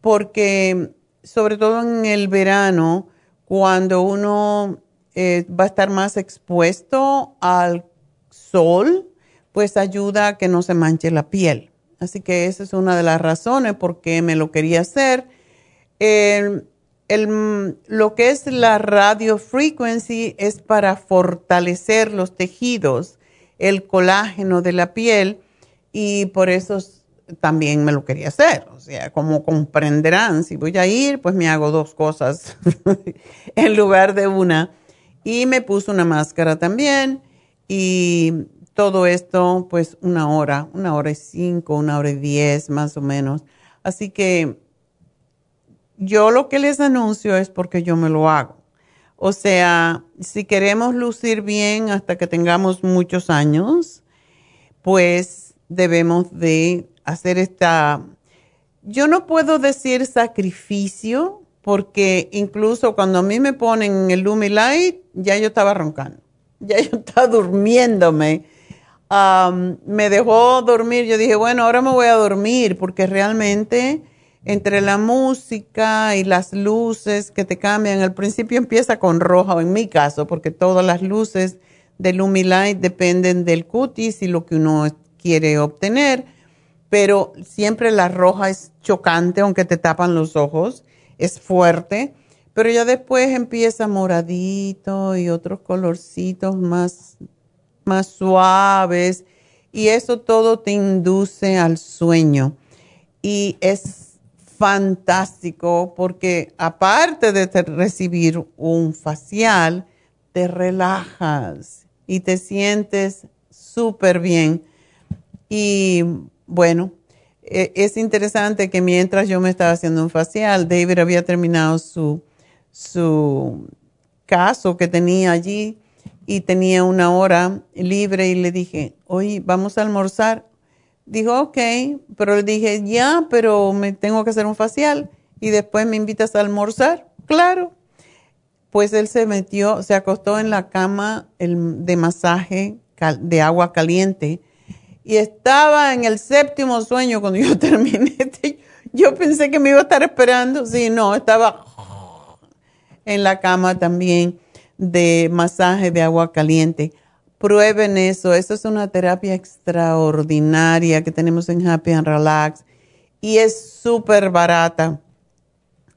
porque, sobre todo en el verano, cuando uno eh, va a estar más expuesto al sol, pues ayuda a que no se manche la piel. Así que esa es una de las razones por qué me lo quería hacer el, lo que es la radio frequency es para fortalecer los tejidos, el colágeno de la piel y por eso también me lo quería hacer. O sea, como comprenderán, si voy a ir, pues me hago dos cosas *laughs* en lugar de una. Y me puse una máscara también y todo esto, pues una hora, una hora y cinco, una hora y diez más o menos. Así que yo lo que les anuncio es porque yo me lo hago. O sea, si queremos lucir bien hasta que tengamos muchos años, pues debemos de hacer esta, yo no puedo decir sacrificio, porque incluso cuando a mí me ponen el Lumilight, ya yo estaba roncando, *laughs* ya yo estaba durmiéndome. me dejó dormir, yo dije, bueno, ahora me voy a dormir, porque realmente entre la música y las luces que te cambian. Al principio empieza con roja, en mi caso, porque todas las luces de Lumilight dependen del cutis y lo que uno quiere obtener, pero siempre la roja es chocante, aunque te tapan los ojos, es fuerte, pero ya después empieza moradito y otros colorcitos más, más suaves y eso todo te induce al sueño. Y es fantástico porque aparte de recibir un facial, te relajas y te sientes súper bien. Y bueno, e, es interesante que mientras yo me estaba haciendo un facial, David había terminado su, su caso que tenía allí y tenía una hora libre y le dije, oye, vamos a almorzar. Dijo, ok, pero le dije, ya, pero me tengo que hacer un facial y después me invitas a almorzar. Claro. Pues él se metió, se acostó en la cama de masaje de agua caliente y estaba en el séptimo sueño cuando yo *laughs* terminé. Yo pensé que me iba a estar esperando. Sí, no, estaba en la cama también de masaje de agua caliente. Prueben eso, eso es una terapia extraordinaria que tenemos en Happy and Relax y es súper barata.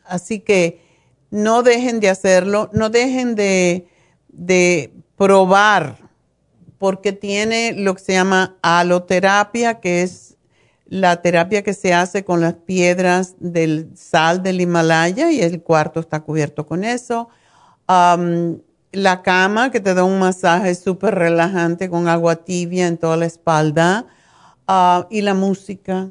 Así que no dejen de hacerlo, no dejen de, de probar, porque tiene lo que se llama aloterapia, que es la terapia que se hace con las piedras del sal del Himalaya y el cuarto está cubierto con eso la cama que te da un masaje súper relajante con agua tibia en toda la espalda ah, y la música.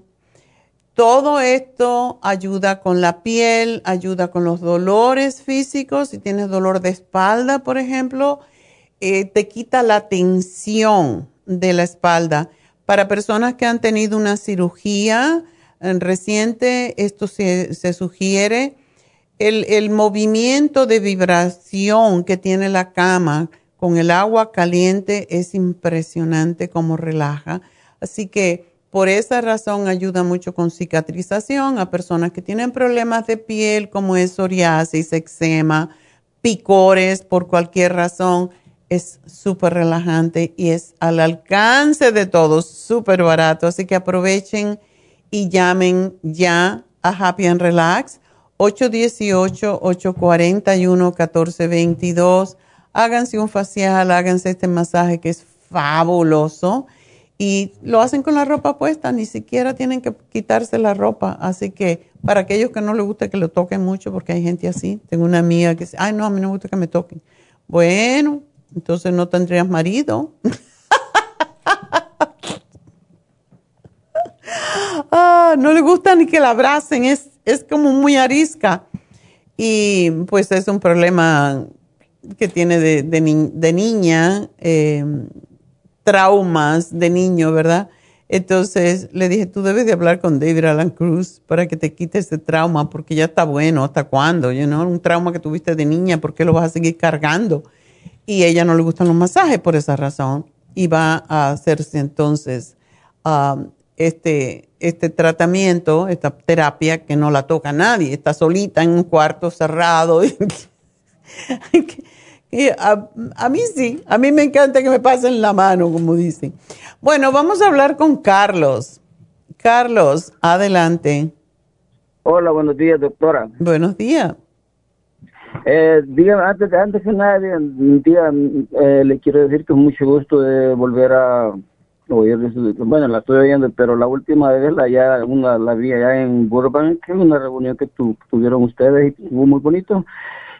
todo esto ayuda con la piel, ayuda con los dolores físicos. Si tienes dolor de espalda, por ejemplo, eh, te quita la tensión de la espalda. Para personas que han tenido una cirugía eh, reciente, esto se, sugiere. El, el, movimiento de vibración que tiene la cama con el agua caliente es impresionante como relaja. Así que por esa razón ayuda mucho con cicatrización a personas que tienen problemas de piel como es psoriasis, eczema, picores por cualquier razón. Es súper relajante y es al alcance de todos, súper barato. Así que aprovechen y llamen ya a Happy and Relax 818-841-1422. Háganse un facial, háganse este masaje que es fabuloso y lo hacen con la ropa puesta, ni siquiera tienen que quitarse la ropa. Así que para aquellos que no les gusta que lo toquen mucho, porque hay gente así, tengo una amiga que dice, ay no, a mí no me gusta que me toquen. Bueno, entonces no tendrías marido. *laughs* ah, no le gusta ni que la abracen, es, es como muy arisca. Y pues es un problema que tiene de, niña. Eh, traumas de niño, ¿verdad? Entonces le dije, tú debes de hablar con David Alan Cruz para que te quite ese trauma, porque ya está bueno, ¿hasta cuándo? Un trauma que tuviste de niña, ¿por qué lo vas a seguir cargando? Y a ella no le gustan los masajes por esa razón. Y va a hacerse entonces um, este, este tratamiento, esta terapia que no la toca nadie, está solita en un cuarto cerrado. *laughs* a, mí sí, a mí me encanta que me pasen la mano, como dicen. Bueno, vamos a hablar con Carlos. Carlos, adelante. Hola, buenos días, doctora. Buenos días. Eh, antes, antes que nada, tía, eh, le quiero decir que es mucho gusto de volver a oír, bueno, la estoy oyendo, pero la última vez la, ya, una, la vi allá en Burbank, que es una reunión que tuvieron ustedes y estuvo muy bonito.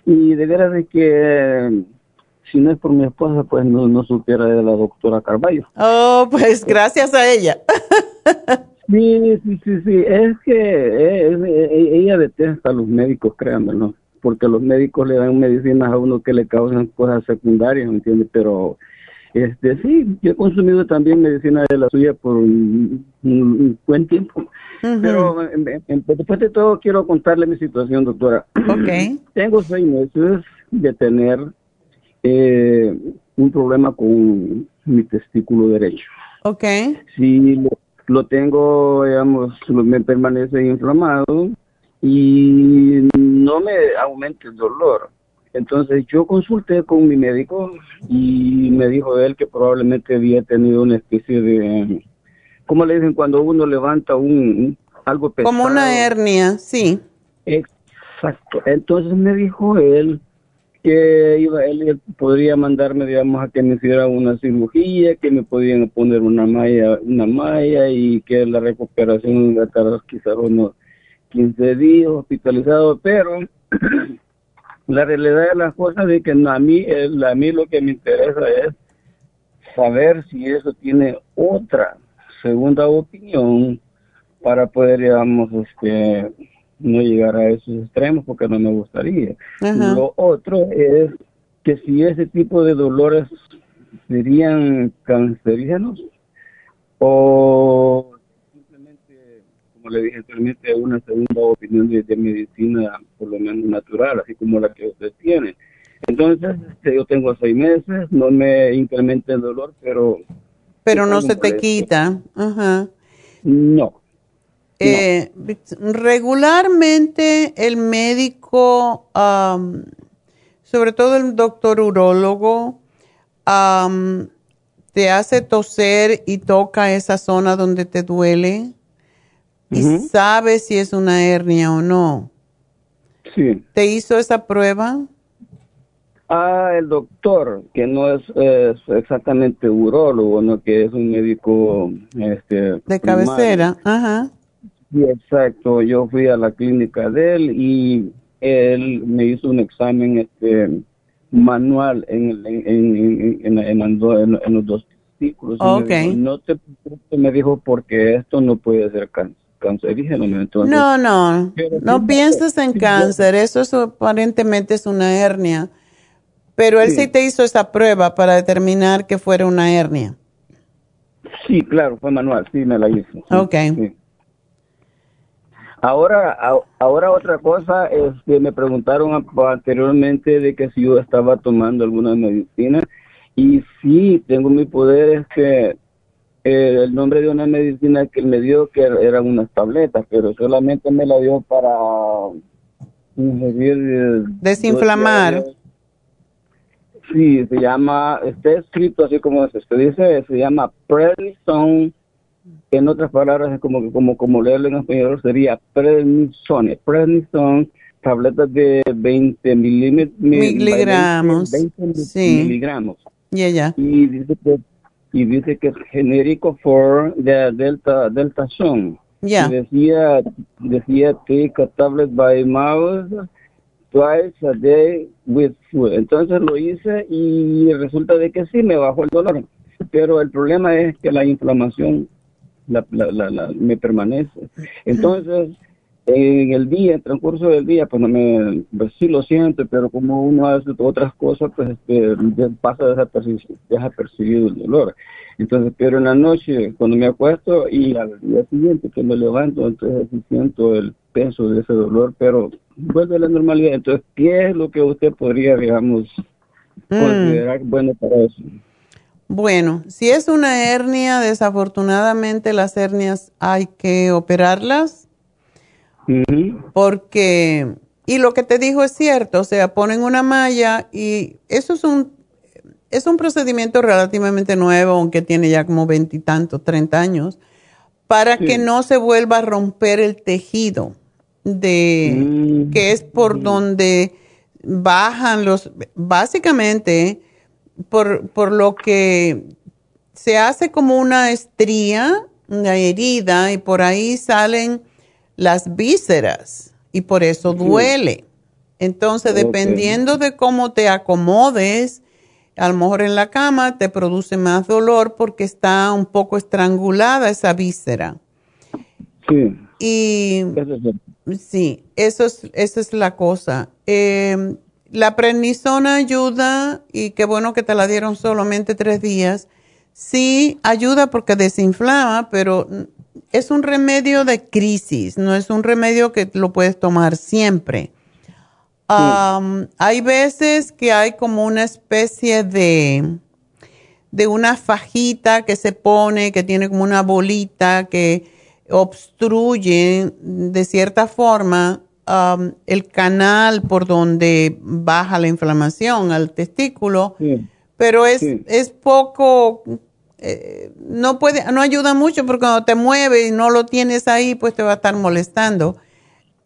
Y de veras de que si no es por mi esposa, pues no, no supiera de la doctora Carballo. Oh, pues gracias a ella. *laughs* sí, sí, sí, sí. Es que eh, eh, ella detesta a los médicos, créanmelo, porque los médicos le dan medicinas a uno que le causan cosas secundarias, ¿me entiendes? Pero este sí, yo he consumido también medicina de la suya por un, buen tiempo. Pero después de todo quiero contarle mi situación, doctora. Okay. *clears throat* Tengo seis meses de tener eh, un problema con mi testículo derecho. Ok. Si lo, tengo, digamos, me permanece inflamado y no me aumenta el dolor. Entonces yo consulté con mi médico y me dijo él que probablemente había tenido una especie de, ¿cómo le dicen cuando uno levanta un algo pesado? Como una hernia, sí. Exacto. Entonces me dijo él que iba él, podría mandarme digamos a que me hiciera una cirugía que me podían poner una malla una malla y que la recuperación iba a tardar quizás unos 15 días hospitalizado pero *clears throat* la realidad de las cosas es que a mí a mí lo que me interesa es saber si eso tiene otra segunda opinión para poder digamos este no llegar a esos extremos porque no me gustaría. Lo otro es que si ese tipo de dolores serían cancerígenos o como le dije anteriormente, una segunda opinión de, medicina por lo menos natural, así como la que usted tiene. Entonces, este, yo tengo seis meses, no me incrementa el dolor, pero... Pero no se te quita. Ajá. No, eh, regularmente el médico, sobre todo el doctor urólogo, te hace toser y toca esa zona donde te duele y sabe si es una hernia o no. Sí. ¿Te hizo esa prueba? Ah, el doctor, que no es, exactamente urólogo, ¿no? que es un médico este, de cabecera. Ajá. Sí, exacto. Yo fui a la clínica de él y él me hizo un examen este manual en, en, en, en, los dos testículos. Okay. no te me dijo porque esto no puede ser cáncer. Cancerígeno. Entonces, no, no, no pienses en cáncer, eso aparentemente es una hernia. Pero él sí. te hizo esa prueba para determinar que fuera una hernia. Sí, claro, fue manual, sí, me la hizo. ok. Ahora, ahora otra cosa es que me preguntaron anteriormente de que si yo estaba tomando alguna medicina y sí, tengo mi poder, es que eh, el nombre de una medicina que él me dio que eran unas tabletas, pero solamente me la dio para ingerir... Desinflamar. Sí, se llama, está escrito así como se dice, se llama Prednisone. En otras palabras, es como, como, como leerlo en español sería Prednisone. Prednisone, tabletas de 20 miligramos. 20, sí. miligramos. Ya, ya. Y dice que y dice que es genérico for the Delta Delta Zone. Ya. Decía decía take a tablet by mouth twice a day with food. Entonces lo hice y resulta de que sí me bajó el dolor, pero el problema es que la inflamación la, la, la, me permanece. Entonces, en el día, en el transcurso del día, pues no me, pues sí lo siento, pero como uno hace otras cosas, pues este, pasa desapercibido el dolor. Entonces, pero en la noche, cuando me acuesto y al día siguiente que me levanto, entonces siento el peso de ese dolor, pero vuelve a la normalidad. Entonces, ¿qué es lo que usted podría, digamos, mm. considerar bueno para eso? Bueno, si es una hernia, desafortunadamente las hernias hay que operarlas. Porque, y lo que te dijo es cierto, o sea, ponen una malla y eso es un, es un procedimiento relativamente nuevo, aunque tiene ya como veintitantos, treinta años, para que no se vuelva a romper el tejido de mm. que es por donde bajan los, básicamente por, por lo que se hace como una estría, una herida, y por ahí salen las vísceras, y por eso duele. Entonces, dependiendo de cómo te acomodes, a lo mejor en la cama te produce más dolor porque está un poco estrangulada esa víscera. Sí. Y Sí, eso es, esa es la cosa. Em, la prednisona ayuda, y qué bueno que te la dieron solamente tres días. Sí, ayuda porque desinflama, pero es un remedio de crisis, no es un remedio que lo puedes tomar siempre. hay veces que hay como una especie de, de una fajita que se pone, que tiene como una bolita que obstruye de cierta forma um, el canal por donde baja la inflamación al testículo, pero es, es poco, eh, no puede, no ayuda mucho porque cuando te mueves y no lo tienes ahí, pues te va a estar molestando.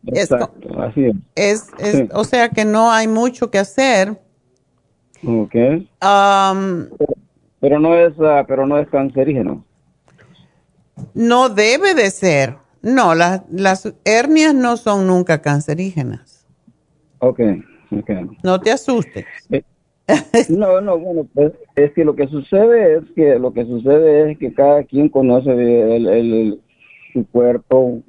Exacto, así es. es, O sea que no hay mucho que hacer. Ok. Um, pero, no es, ah, pero no es cancerígeno. No debe de ser. No, las, las hernias no son nunca cancerígenas. Ok, ok. No te asustes. Eh, no, no, bueno, pues es que lo que sucede es que lo que sucede es que cada quien conoce el, su cuerpo,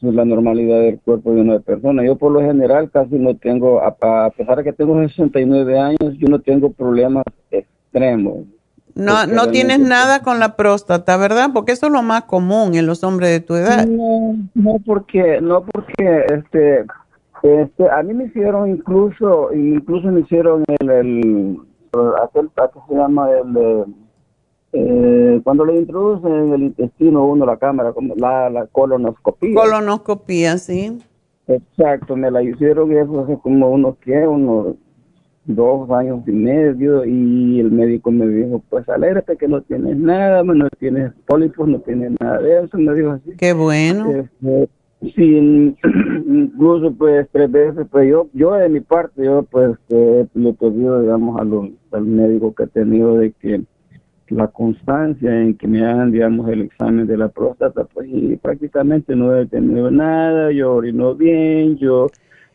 la normalidad del cuerpo de una persona. Yo por lo general casi no tengo, a, a pesar de que tengo 69 años, yo no tengo problemas extremos no, no tienes nada con la próstata, ¿verdad? Porque eso es lo más común en los hombres de tu edad. No, no porque, no porque, este, este, a mí me hicieron incluso, incluso me hicieron el, el, aquel, ¿qué se llama? El, eh, cuando le introducen en el intestino uno la cámara, como la, la colonoscopía. Colonoscopía, sí. Exacto, me la hicieron eso hace como unos, ¿qué? Unos dos años y medio y el médico me dijo, pues alégrate que no tienes nada, no tienes pólipos, no tienes nada de eso, me dijo así. Qué bueno. Este, sí, incluso pues tres veces, pues yo, yo de mi parte, yo pues le he pedido, digamos, a al médico que he tenido de que la constancia en que me hagan, digamos, el examen de la próstata, pues y prácticamente no he tenido nada, yo orino bien, yo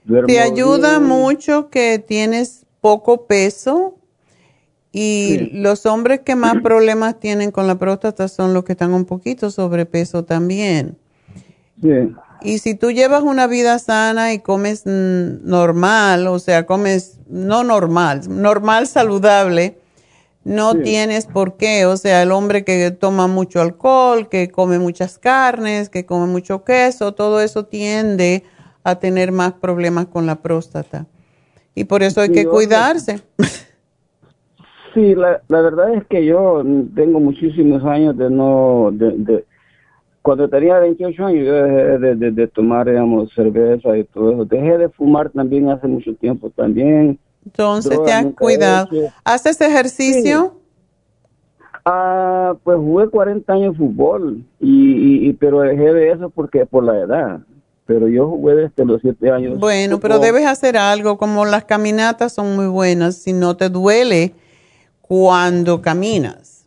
duermo Te ayuda mucho que tienes poco peso y los hombres que más problemas tienen con la próstata son los que están un poquito sobrepeso también. Sí. Y si tú llevas una vida sana y comes mm, normal, o sea, comes no normal, normal saludable, no tienes por qué. O sea, el hombre que toma mucho alcohol, que come muchas carnes, que come mucho queso, todo eso tiende a tener más problemas con la próstata. Y por eso hay que cuidarse. Sí, la, la verdad es que yo tengo muchísimos años de no, de, cuando tenía 28 años yo dejé de, tomar, digamos, cerveza y todo eso. Dejé de fumar también hace mucho tiempo también. Entonces te has cuidado. ¿Haces ejercicio? Ah, pues jugué 40 años de fútbol, y, y, pero dejé de eso porque por la edad. Pero yo jugué desde los 7 años. Bueno, pero debes hacer algo, como las caminatas son muy buenas, si no te duele cuando caminas.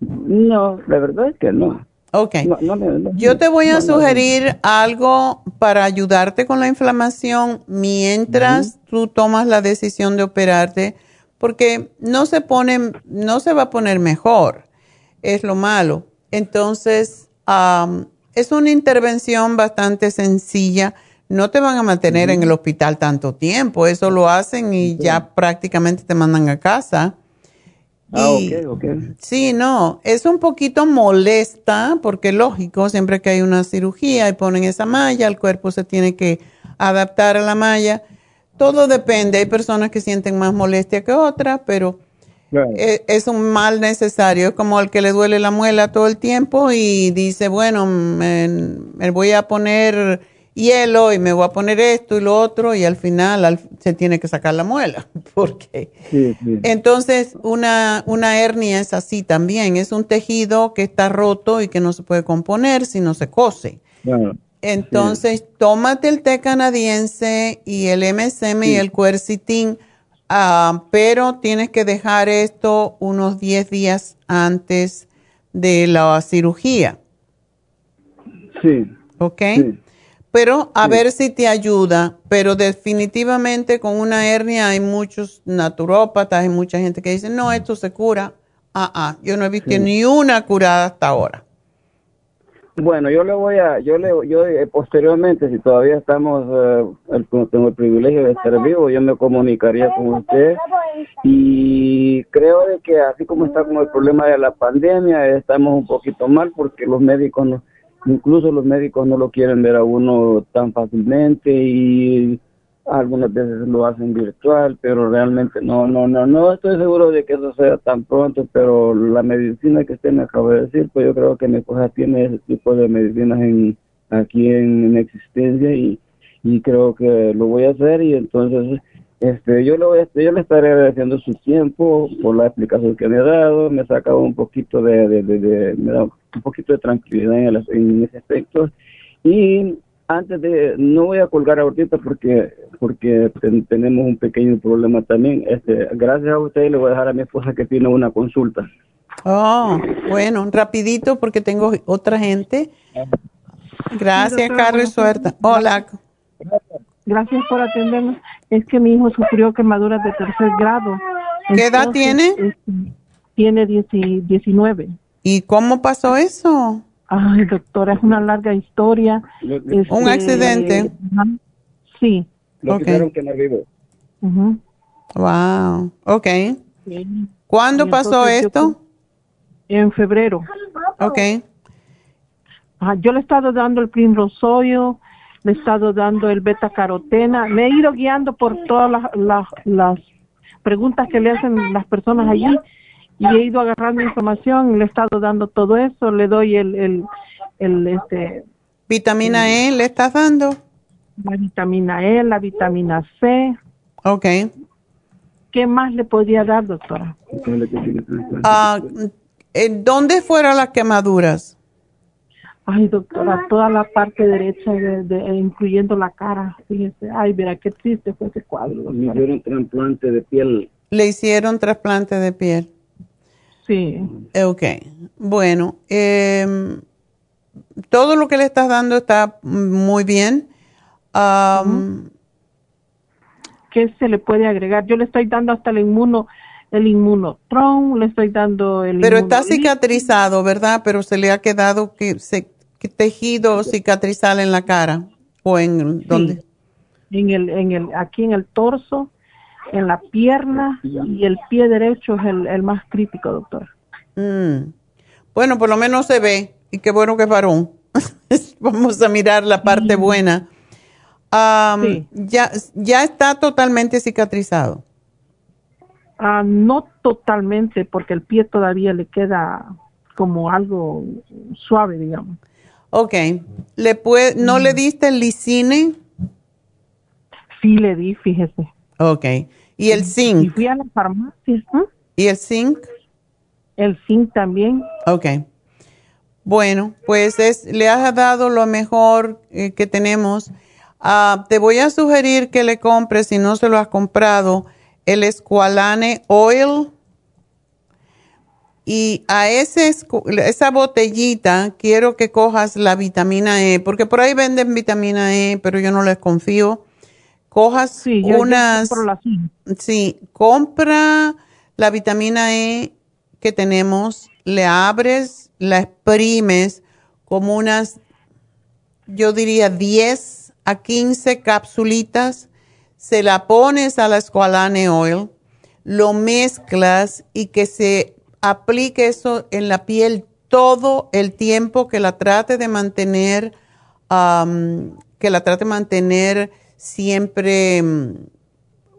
No, la verdad es que no. Ok. Yo te voy a sugerir algo para ayudarte con la inflamación mientras tú tomas la decisión de operarte, porque no se pone, no se va a poner mejor, es lo malo. Entonces, es una intervención bastante sencilla. No te van a mantener en el hospital tanto tiempo, eso lo hacen y ya prácticamente te mandan a casa. Ah, ok, ok. Sí, no, es un poquito molesta porque lógico, siempre que hay una cirugía y ponen esa malla, el cuerpo se tiene que adaptar a la malla. Todo depende, hay personas que sienten más molestia que otras, pero e, es, un mal necesario. Es como al que le duele la muela todo el tiempo y dice, bueno, me voy a poner hielo y me voy a poner esto y lo otro y al final se tiene que sacar la muela. *laughs* porque Entonces, una, una hernia es así también. Es un tejido que está roto y que no se puede componer si no se cose. Entonces, tómate el té canadiense y el MSM y el quercitin, ah, pero tienes que dejar esto unos 10 días antes de la cirugía. Sí. ¿Ok? Pero a ver si te ayuda. Pero definitivamente con una hernia hay muchos naturópatas, hay mucha gente que dice, no, esto se cura. Ah, ah, yo no he visto ni una curada hasta ahora. Bueno, yo le voy a, yo le, yo eh, posteriormente, si todavía estamos, eh, tengo el privilegio de estar vivo, yo me comunicaría con usted y creo de que así como está con el problema de la pandemia, estamos un poquito mal porque los médicos no, incluso los médicos no lo quieren ver a uno tan fácilmente y algunas veces lo hacen virtual, pero realmente no, no, no, no estoy seguro de que eso sea tan pronto, pero la medicina que usted me acaba de decir, pues yo creo que mi esposa tiene ese tipo de medicinas en, aquí en, existencia y, y creo que lo voy a hacer y entonces este, yo, lo, yo le estaré agradeciendo su tiempo por la explicación que me ha dado, me ha un poquito de, de, de, me da un poquito de tranquilidad en, en, ese aspecto. Y antes de, no voy a colgar ahorita porque porque tenemos un pequeño problema también. Este, gracias a usted le voy a dejar a mi esposa que tiene una consulta. Oh, bueno, rapidito porque tengo otra gente. Gracias, Carlos Suerta. Hola. Gracias por atendernos. Es que mi hijo sufrió quemaduras de tercer grado. ¿Qué edad tiene? Este, tiene 19. ¿Y cómo pasó eso? Ay, doctora, es una larga historia. ¿Un este, accidente? sí. Lo okay. quemar vivo. Wow, ok. ¿Cuándo pasó esto? en febrero. Ok. yo le he estado dando el rosoyo le he estado dando el beta carotena, me he ido guiando por todas las, las, preguntas que le hacen las personas allí y he ido agarrando información, le he estado dando todo eso, le doy el, el, el este vitamina E, ¿le estás dando? La vitamina E, la vitamina C. Ok. ¿Qué más le podría dar, doctora? Ah, ¿Dónde fueron las quemaduras? Ay, doctora, toda la parte derecha, de, incluyendo la cara. Fíjese, ay, mira, qué triste fue ese cuadro. Le hicieron trasplante de piel. Le hicieron trasplante de piel. Sí. Ok. Bueno, eh, todo lo que le estás dando está muy bien. ¿Qué se le puede agregar? Yo le estoy dando hasta el inmuno el inmunotron, le estoy dando el Pero está cicatrizado, ¿verdad? Pero se le ha quedado que se tejido cicatrizal en la cara o en dónde? En el, en el, aquí en el torso, en la pierna y el pie derecho es el, más crítico, doctor. Mm. Bueno, por lo menos se ve y qué bueno que es varón. *laughs* Vamos a mirar la parte buena. ya, ya está totalmente cicatrizado. Ah, no totalmente, porque el pie todavía le queda como algo suave, digamos. Ok. ¿Le puede, ¿No le diste el licine? Sí, le di, fíjese. Ok. ¿Y el zinc? Y fui a la farmacia. ¿Y el zinc? El zinc también. Ok. Bueno, pues es, le has dado lo mejor eh, que tenemos. Ah, te voy a sugerir que le compres, si no se lo has comprado, el Esqualane Oil. Y a ese, esa botellita quiero que cojas la vitamina E, porque por ahí venden vitamina E, pero yo no les confío. Cojas unas... sí, compra la vitamina E que tenemos, le abres, la exprimes como unas, yo diría 10 a 15 capsulitas, se la pones a la Squalane Oil, lo mezclas y que se aplique eso en la piel todo el tiempo que la trate de mantener, que la trate de mantener siempre mm,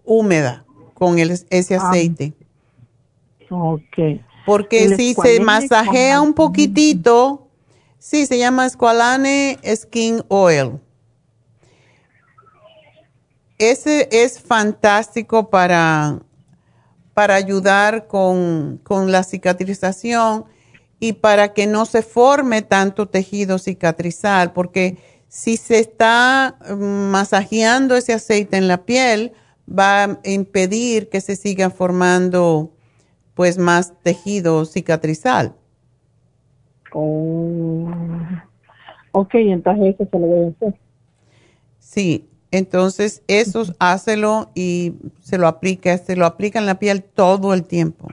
húmeda con el, ese ah. aceite. ok. Porque si se masajea un poquitito, sí, se llama Squalane Skin Oil. Ese es fantástico para, para ayudar con, la cicatrización y para que no se forme tanto tejido cicatrizal, porque si se está masajeando ese aceite en la piel, va a impedir que se siga formando pues más tejido cicatrizal. Oh. Ok, entonces eso se lo voy a hacer. Sí, entonces eso hácelo y se lo aplica, se lo aplica en la piel todo el tiempo.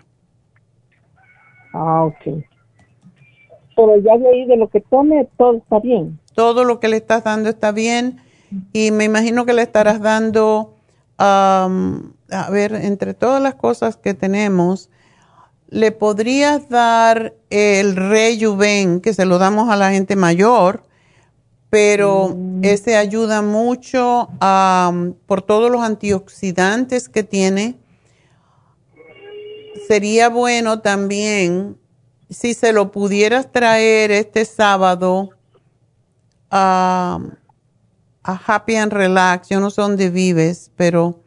Ah, ok. Pero ya de ahí de lo que tome, todo está bien. Todo lo que le estás dando está bien y me imagino que le estarás dando, a ver, entre todas las cosas que tenemos, le podrías dar el rejuven, que se lo damos a la gente mayor, pero mm. ese ayuda mucho por todos los antioxidantes que tiene. Sería bueno también si se lo pudieras traer este sábado a Happy and Relax, yo no sé dónde vives, pero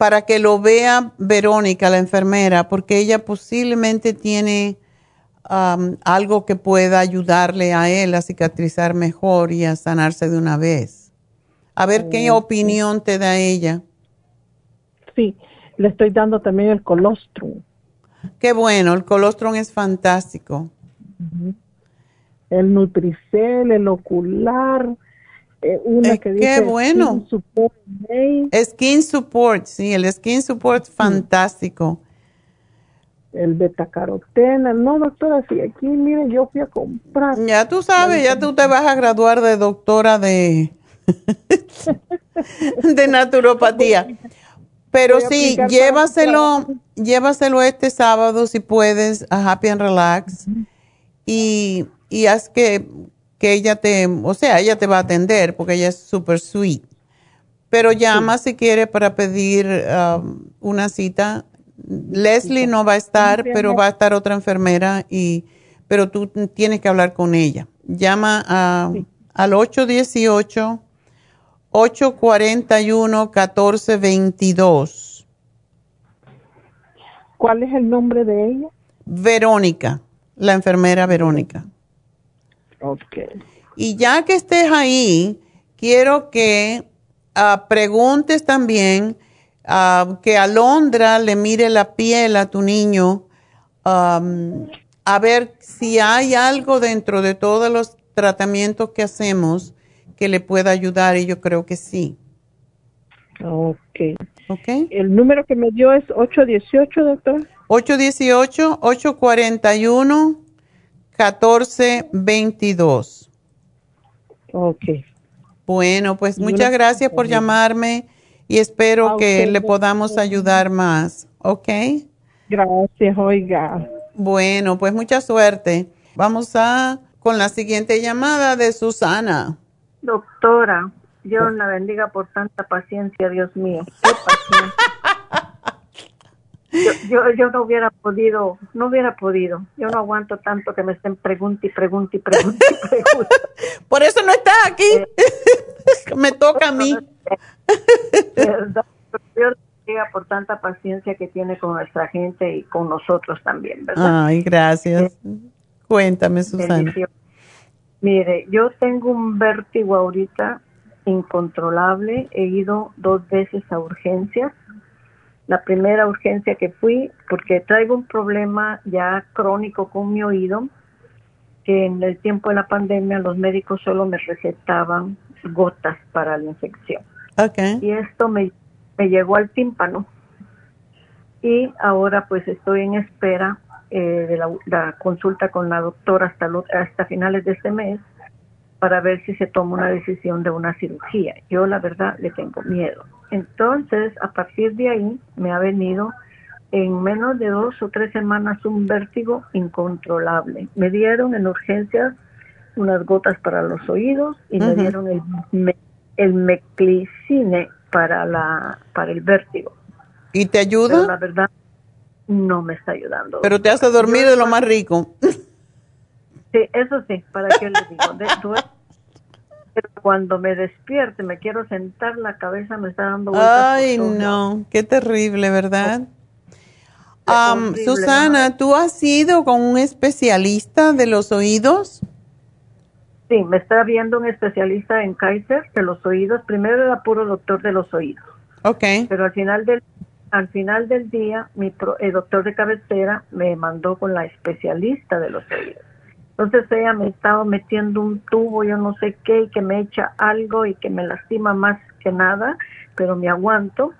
para que lo vea Verónica, la enfermera, porque ella posiblemente tiene um, algo que pueda ayudarle a él a cicatrizar mejor y a sanarse de una vez. A ver qué opinión te da ella. Sí, le estoy dando también el colostrum. Qué bueno, el colostrum es fantástico. El Nutricel, el ocular, eh, una que dice qué bueno. Skin Support. Skin Support, sí, el Skin Support fantástico. El betacarotena, no doctora, si aquí, mire, yo fui a comprar. Ya tú sabes, ya tú te vas a graduar de doctora de, *laughs* de naturopatía. Pero sí, llévaselo, llévaselo este sábado si puedes a Happy and Relax y, y haz que que ella te, o sea, ella te va a atender porque ella es súper sweet. Pero llama si quiere para pedir um, una cita. Leslie no va a estar, pero va a estar otra enfermera y, pero tú tienes que hablar con ella. Llama a, al 818 841 1422. ¿Cuál es el nombre de ella? Verónica, la enfermera Verónica. Ok. Y ya que estés ahí, quiero que ah, preguntes también uh, que Alondra le mire la piel a tu niño a ver si hay algo dentro de todos los tratamientos que hacemos que le pueda ayudar y yo creo que sí. Ok. Ok. El número que me dio es 818, doctor. 818-841. 1422. Ok. Bueno, pues muchas gracias por llamarme y espero que le podamos ayudar más, ¿ok? Gracias, oiga. Bueno, pues mucha suerte. Vamos a con la siguiente llamada de Susana. Doctora, Dios la bendiga por tanta paciencia, Dios mío. Qué paciencia. *laughs* Yo, yo, no hubiera podido, no hubiera podido. Yo no aguanto tanto que me estén preguntando y preguntando y preguntando y *laughs* Por eso no está aquí. Eh, *laughs* me toca a mí. Dios por tanta paciencia que tiene con nuestra gente y con nosotros también, ¿verdad? Ay, gracias. Cuéntame, Susana. Mire, yo tengo un vértigo ahorita incontrolable. He ido dos veces a urgencias la primera urgencia que fui porque traigo un problema ya crónico con mi oído, que en el tiempo de la pandemia los médicos solo me recetaban gotas para la infección. Okay. Y esto me, me llegó al tímpano. Y ahora pues estoy en espera eh, de la, la, consulta con la doctora hasta, hasta finales de este mes para ver si se toma una decisión de una cirugía. Yo la verdad le tengo miedo. Entonces, a partir de ahí me ha venido en menos de dos o tres semanas un vértigo incontrolable. Me dieron en urgencias unas gotas para los oídos y me dieron el, el meclicine para, la, para el vértigo. ¿Y te ayuda? Pero la verdad, no me está ayudando. Pero te hace dormir de lo más rico. Sí, eso sí, ¿para qué le digo? De, *laughs* pero cuando me despierte, me quiero sentar, la cabeza me está dando vueltas. Ay, no, qué terrible, ¿verdad? Susana, ¿tú has ido con un especialista de los oídos? Sí, me está viendo un especialista en Kaiser de los oídos. Primero era puro doctor de los oídos. Ok. Pero al final del, al final del día, mi el doctor de cabecera me mandó con la especialista de los oídos. Entonces ella me estaba metiendo un tubo, yo no sé qué, y que me echa algo y que me lastima más que nada, pero me aguanto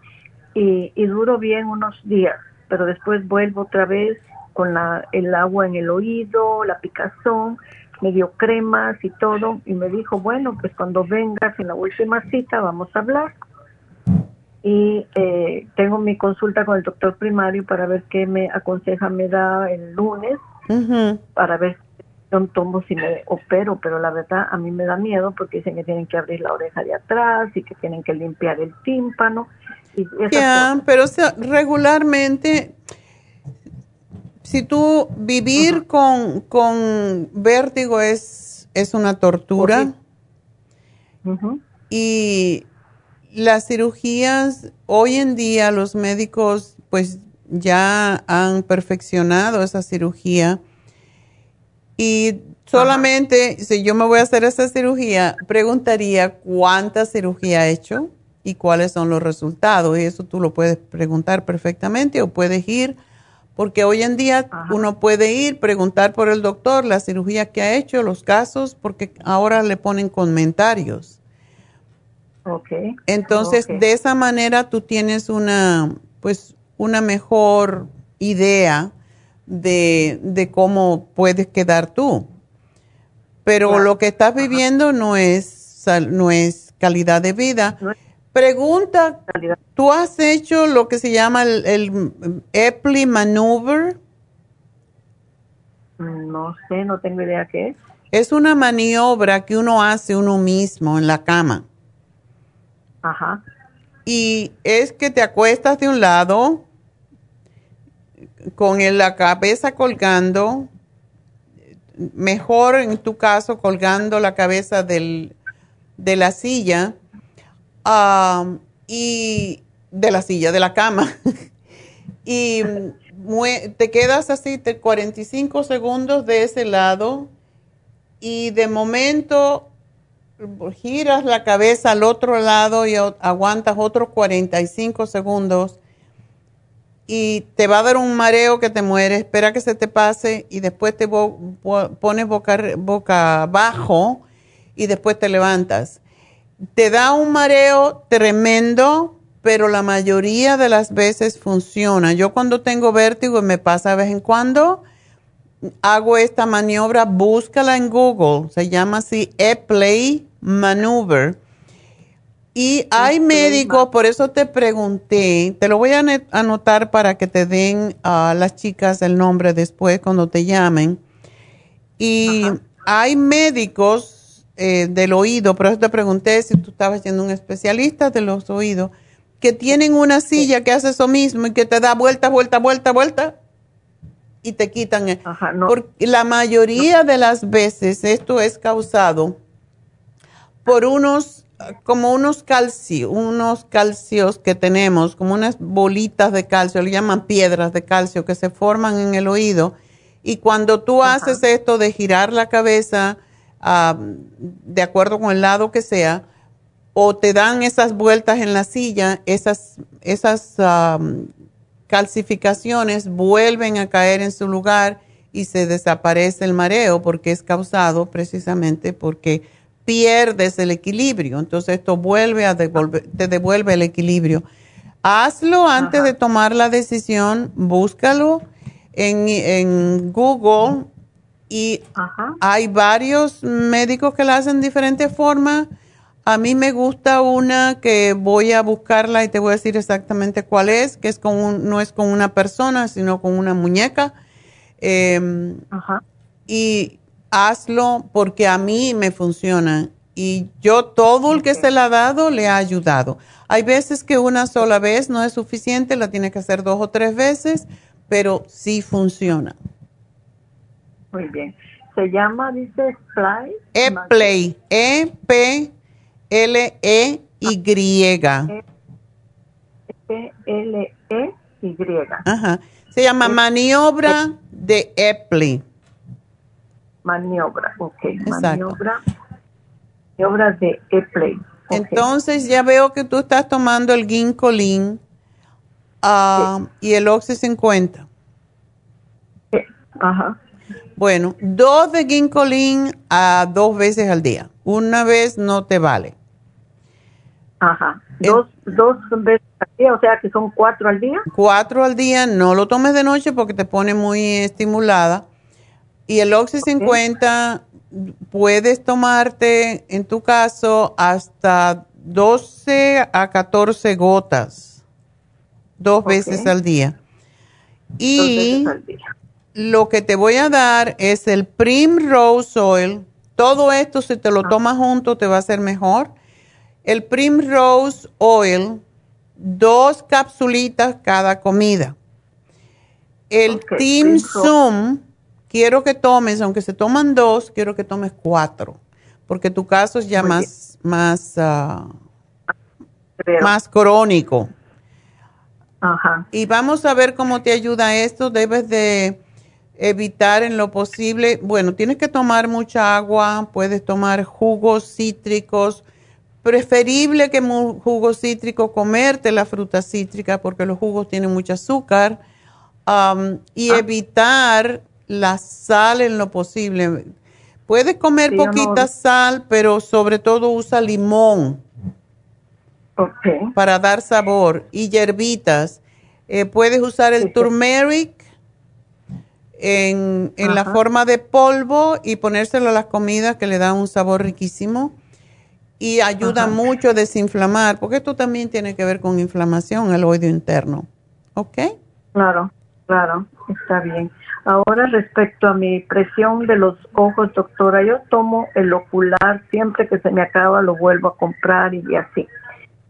y, y duro bien unos días, pero después vuelvo otra vez con la, el agua en el oído, la picazón, me dio cremas y todo, y me dijo, bueno, pues cuando vengas en la última cita vamos a hablar. Y eh, tengo mi consulta con el doctor primario para ver qué me aconseja, me da el lunes, para ver tomo si me opero, pero la verdad a mí me da miedo porque dicen que tienen que abrir la oreja de atrás y que tienen que limpiar el tímpano. Ya, pero regularmente, si tú vivir con, con vértigo es, es una tortura. Y las cirugías, hoy en día los médicos pues ya han perfeccionado esa cirugía y solamente, si yo me voy a hacer esa cirugía, preguntaría cuánta cirugía ha hecho y cuáles son los resultados. Y eso tú lo puedes preguntar perfectamente o puedes ir, porque hoy en día uno puede ir, preguntar por el doctor la cirugía que ha hecho, los casos, porque ahora le ponen comentarios. Okay. Entonces, de esa manera tú tienes una, pues, una mejor idea de, de cómo puedes quedar tú. Pero lo que estás viviendo no es, no es calidad de vida. Pregunta, ¿tú has hecho lo que se llama el, el Epley Maneuver? No sé, no tengo idea qué es. Es una maniobra que uno hace uno mismo en la cama. Ajá. Y es que te acuestas de un lado, con la cabeza colgando, mejor en tu caso colgando la cabeza del, de la silla y de la silla, de la cama. *laughs* y te quedas así 45 segundos de ese lado y de momento giras la cabeza al otro lado y aguantas otros 45 segundos y te va a dar un mareo que te muere, espera que se te pase y después te pones boca, boca abajo y después te levantas. Te da un mareo tremendo, pero la mayoría de las veces funciona. Yo cuando tengo vértigo y me pasa de vez en cuando, hago esta maniobra, búscala en Google, se llama así E-Play Maneuver. Y hay médicos, por eso te pregunté, te lo voy a anotar para que te den a las chicas el nombre después cuando te llamen. Y hay médicos eh, del oído, por eso te pregunté si tú estabas siendo un especialista de los oídos, que tienen una silla que hace eso mismo y que te da vuelta, vuelta, vuelta, vuelta y te quitan. Porque la mayoría de las veces esto es causado por unos como unos calcios, unos calcios que tenemos, como unas bolitas de calcio, le llaman piedras de calcio que se forman en el oído. Y cuando tú haces esto de girar la cabeza ah, de acuerdo con el lado que sea, o te dan esas vueltas en la silla, esas, esas ah, calcificaciones vuelven a caer en su lugar y se desaparece el mareo porque es causado precisamente porque pierdes el equilibrio. Entonces esto vuelve a devolver, te devuelve el equilibrio. Hazlo antes de tomar la decisión, búscalo en, Google y hay varios médicos que la hacen de diferentes formas. A mí me gusta una que voy a buscarla y te voy a decir exactamente cuál es, que es con no es con una persona, sino con una muñeca. Em, y hazlo porque a mí me funciona. Y yo todo el que se la ha dado le ha ayudado. Hay veces que una sola vez no es suficiente, la tiene que hacer dos o tres veces, pero sí funciona. Muy bien. Se llama, dice, Play. E-Play. E-P. L-E-Y. P-L-E-Y. Ajá. Se llama maniobra de Epley. Maniobra, ok. Maniobra, maniobra de Epley. Entonces ya veo que tú estás tomando el ginkolin uh, y el Oxy 50. Ajá. Bueno, dos de ginkolin a dos veces al día. Una vez no te vale. Ajá. Dos, dos veces al día, o sea que son cuatro al día. Cuatro al día, no lo tomes de noche porque te pone muy estimulada. Y el Oxy 50 puedes tomarte, en tu caso, hasta 12 a 14 gotas, dos veces al día. Y lo que te voy a dar es el Primrose Oil. Todo esto, si te lo ah. tomas junto, te va a ser mejor el Primrose Oil, dos capsulitas cada comida. El Team Zoom, quiero que tomes, aunque se toman dos, quiero que tomes cuatro, porque tu caso es ya más, más, ah, más crónico. Ajá. Y vamos a ver cómo te ayuda esto. Debes de evitar en lo posible, bueno, tienes que tomar mucha agua, puedes tomar jugos cítricos, Preferible que jugo cítrico, comerte la fruta cítrica porque los jugos tienen mucho azúcar um, y ah. evitar la sal en lo posible. Puedes comer poquita sal, pero sobre todo usa limón para dar sabor y hierbitas. Eh, puedes usar el turmeric en, en la forma de polvo y ponérselo a las comidas que le dan un sabor riquísimo y ayuda mucho a desinflamar, porque esto también tiene que ver con inflamación el oído interno. ¿Ok? Claro, claro, está bien. Ahora respecto a mi presión de los ojos, doctora, yo tomo el ocular, siempre que se me acaba lo vuelvo a comprar y así.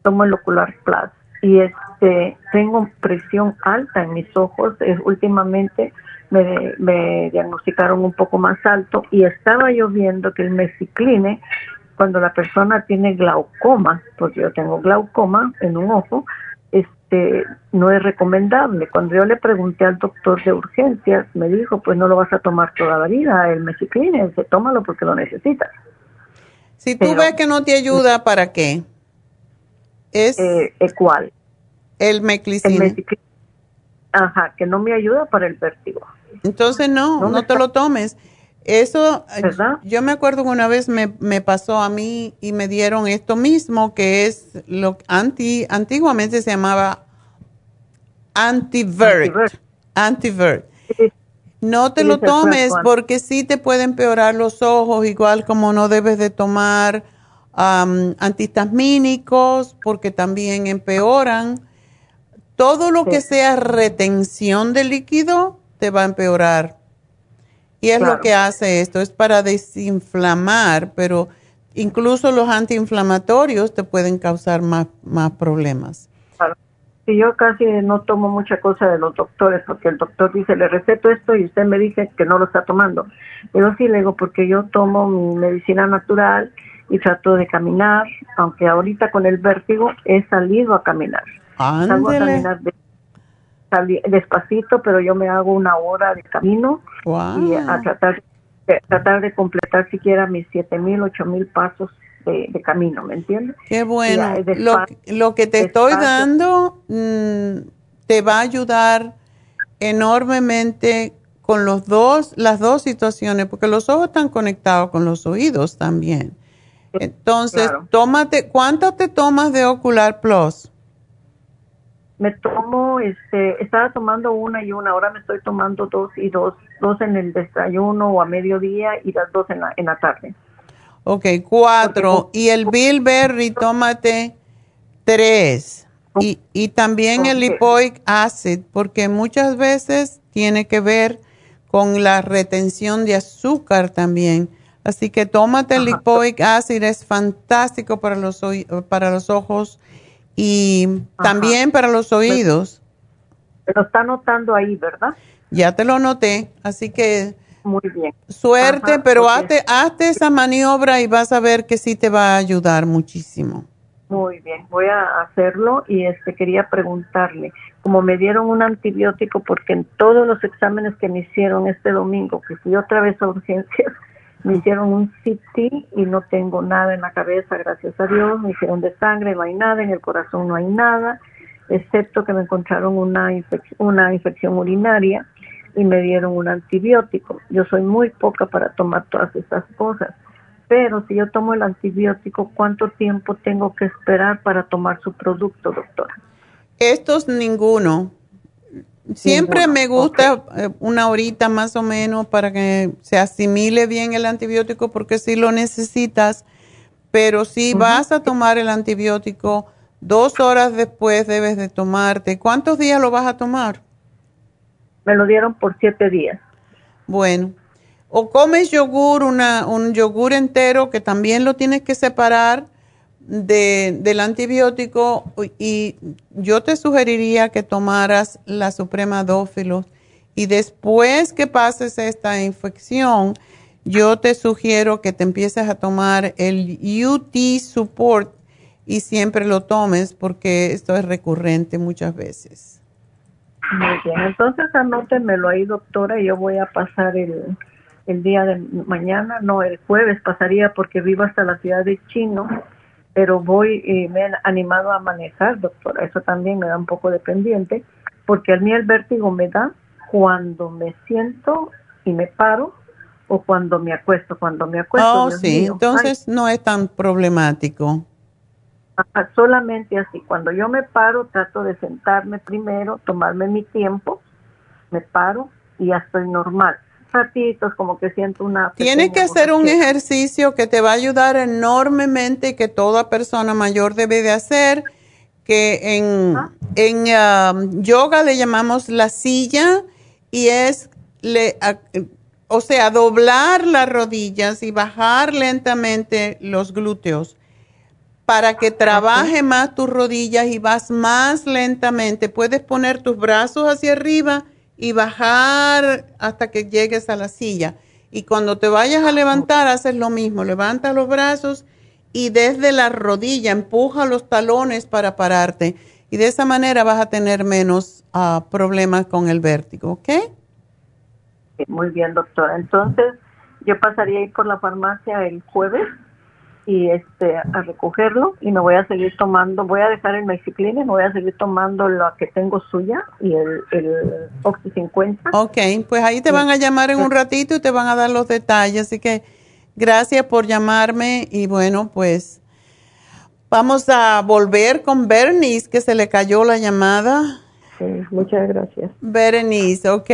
Tomo el ocular plus y este tengo presión alta en mis ojos. Es, últimamente me, me diagnosticaron un poco más alto y estaba yo viendo que el mesicline cuando la persona tiene glaucoma, porque yo tengo glaucoma en un ojo, este, no es recomendable. Cuando yo le pregunté al doctor de urgencias, me dijo, pues no lo vas a tomar toda la vida, el mesicline, tómalo porque lo necesitas. Si tú ves que no te ayuda, ¿para qué? Es eh, ¿Cuál? El meclicine. Ajá, que no me ayuda para el vértigo. Entonces no, no te lo tomes. Eso, yo me acuerdo que una vez me, pasó a mí y me dieron esto mismo, que es lo anti, antiguamente se llamaba antivert. Antivert. No te lo tomes porque sí te pueden empeorar los ojos, igual como no debes de tomar um, antihistamínicos porque también empeoran. Todo lo que sea retención de líquido te va a empeorar. Y es lo que hace esto, es para desinflamar, pero incluso los antiinflamatorios te pueden causar más, más problemas. Claro. Yo casi no tomo mucha cosa de los doctores, porque el doctor dice, le receto esto y usted me dice que no lo está tomando. Yo sí le digo, porque yo tomo mi medicina natural y trato de caminar, aunque ahorita con el vértigo he salido a caminar. Salgo a caminar despacito, pero yo me hago una hora de camino y a tratar, tratar de completar siquiera mis siete mil, ocho mil pasos de, camino, ¿me entiendes? Qué bueno. lo, lo, que te estoy dando mm, te va a ayudar enormemente con los dos, las dos situaciones, porque los ojos están conectados con los oídos también. Entonces, tómate, ¿cuánto te tomas de Ocular Plus? Me tomo, este, estaba tomando una y una, ahora me estoy tomando dos y dos, dos en el desayuno o a mediodía y las dos en la, en la tarde. Ok, cuatro. y el Bilberry, tómate tres. Y, y también el lipoic acid, porque muchas veces tiene que ver con la retención de azúcar también. Así que tómate el lipoic acid, es fantástico para los, para los ojos y también para los oídos. Lo está notando ahí, ¿verdad? Ya te lo noté, así que muy bien. Suerte, pero hazte, hazte, esa maniobra y vas a ver que sí te va a ayudar muchísimo. Muy bien, voy a hacerlo y este quería preguntarle, como me dieron un antibiótico porque en todos los exámenes que me hicieron este domingo, que fui otra vez a urgencias, me hicieron un CT y no tengo nada en la cabeza, gracias a Dios, me hicieron de sangre, no hay nada, en el corazón no hay nada, excepto que me encontraron una, una infección urinaria y me dieron un antibiótico. Yo soy muy poca para tomar todas estas cosas, pero si yo tomo el antibiótico, ¿cuánto tiempo tengo que esperar para tomar su producto, doctora? Estos ninguno. Siempre me gusta eh, una horita más o menos para que se asimile bien el antibiótico porque si lo necesitas, pero si vas a tomar el antibiótico, dos horas después debes de tomarte. ¿Cuántos días lo vas a tomar? Me lo dieron por siete días. Bueno, o comes yogur, una, un yogur entero que también lo tienes que separar de, del antibiótico y yo te sugeriría que tomaras la Suprema Dófilos y después que pases esta infección, yo te sugiero que te empieces a tomar el UT Support y siempre lo tomes porque esto es recurrente muchas veces. Muy bien, entonces anótenmelo ahí, doctora, y yo voy a pasar el, el día de mañana, no, el jueves pasaría porque vivo hasta la ciudad de Chino, pero voy y me he animado a manejar, doctora, eso también me da un poco de pendiente, porque a mí el vértigo me da cuando me siento y me paro o cuando me acuesto, cuando me acuesto. Oh, sí, entonces no es tan problemático solamente así. Cuando yo me paro, trato de sentarme primero, tomarme mi tiempo, me paro y ya estoy normal. Ratitos, como que siento una... Tienes que hacer un ejercicio que te va a ayudar enormemente, que toda persona mayor debe de hacer, que en, en um, yoga le llamamos la silla y es, le, o sea, doblar las rodillas y bajar lentamente los glúteos para que trabaje más tus rodillas y vas más lentamente. Puedes poner tus brazos hacia arriba y bajar hasta que llegues a la silla. Y cuando te vayas a levantar, haces lo mismo. Levanta los brazos y desde la rodilla empuja los talones para pararte. Y de esa manera vas a tener menos ah, problemas con el vértigo, ¿ok? Muy bien, doctora. Entonces, yo pasaría a ir por la farmacia el jueves y este a recogerlo y me voy a seguir tomando, voy a dejar el Mexicline, me voy a seguir tomando lo que tengo suya y el, el Oxy 50. Ok, pues ahí te van a llamar en un ratito y te van a dar los detalles, así que gracias por llamarme y bueno, pues vamos a volver con Bernice, que se le cayó la llamada. Sí, muchas gracias. Berenice, ok,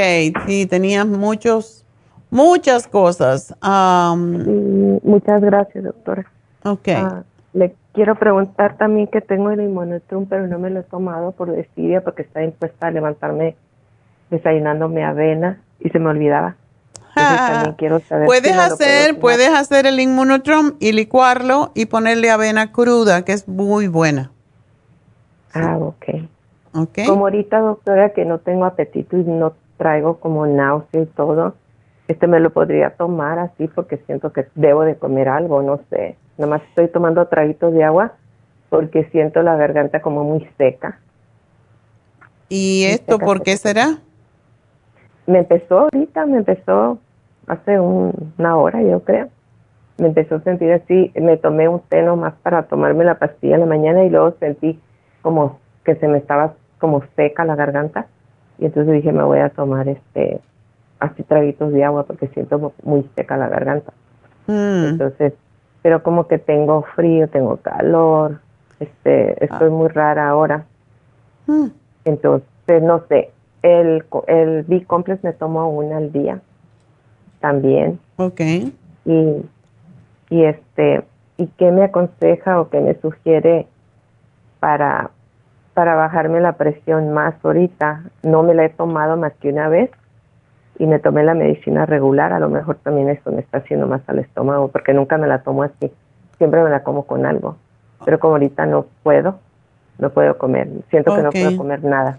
sí, tenías muchos, muchas cosas. muchas gracias, doctora. Ok. Ah, le quiero preguntar también que tengo el inmunotrum, pero no me lo he tomado por desidia porque está impuesta a levantarme desayunándome avena y se me olvidaba. también quiero saber puedes hacer, puedes hacer el inmunotrum y licuarlo y ponerle avena cruda, que es muy buena. Ah, ok. Como ahorita, doctora, que no tengo apetito y no traigo como náusea y todo, este me lo podría tomar así porque siento que debo de comer algo, no sé. Nomás estoy tomando traguitos de agua porque siento la garganta como muy seca. ¿Y esto por qué será? Me empezó ahorita, me empezó hace una hora, yo creo. Me empezó a sentir así, me tomé un té nomás para tomarme la pastilla en la mañana y luego sentí como que se me estaba como seca la garganta y entonces dije me voy a tomar este así traguitos de agua porque siento muy seca la garganta. Mm. Entonces, pero como que tengo frío, tengo calor, este, estoy muy rara ahora. Mm. Entonces, no sé, el, el B-Complex me tomo una al día también. Ok. Y, y este, ¿y qué me aconseja o qué me sugiere para para bajarme la presión más ahorita. No me la he tomado más que una vez y me tomé la medicina regular. A lo mejor también esto me está haciendo más al estómago porque nunca me la tomo así. Siempre me la como con algo. Pero como ahorita no puedo, no puedo comer. Siento que no puedo comer nada.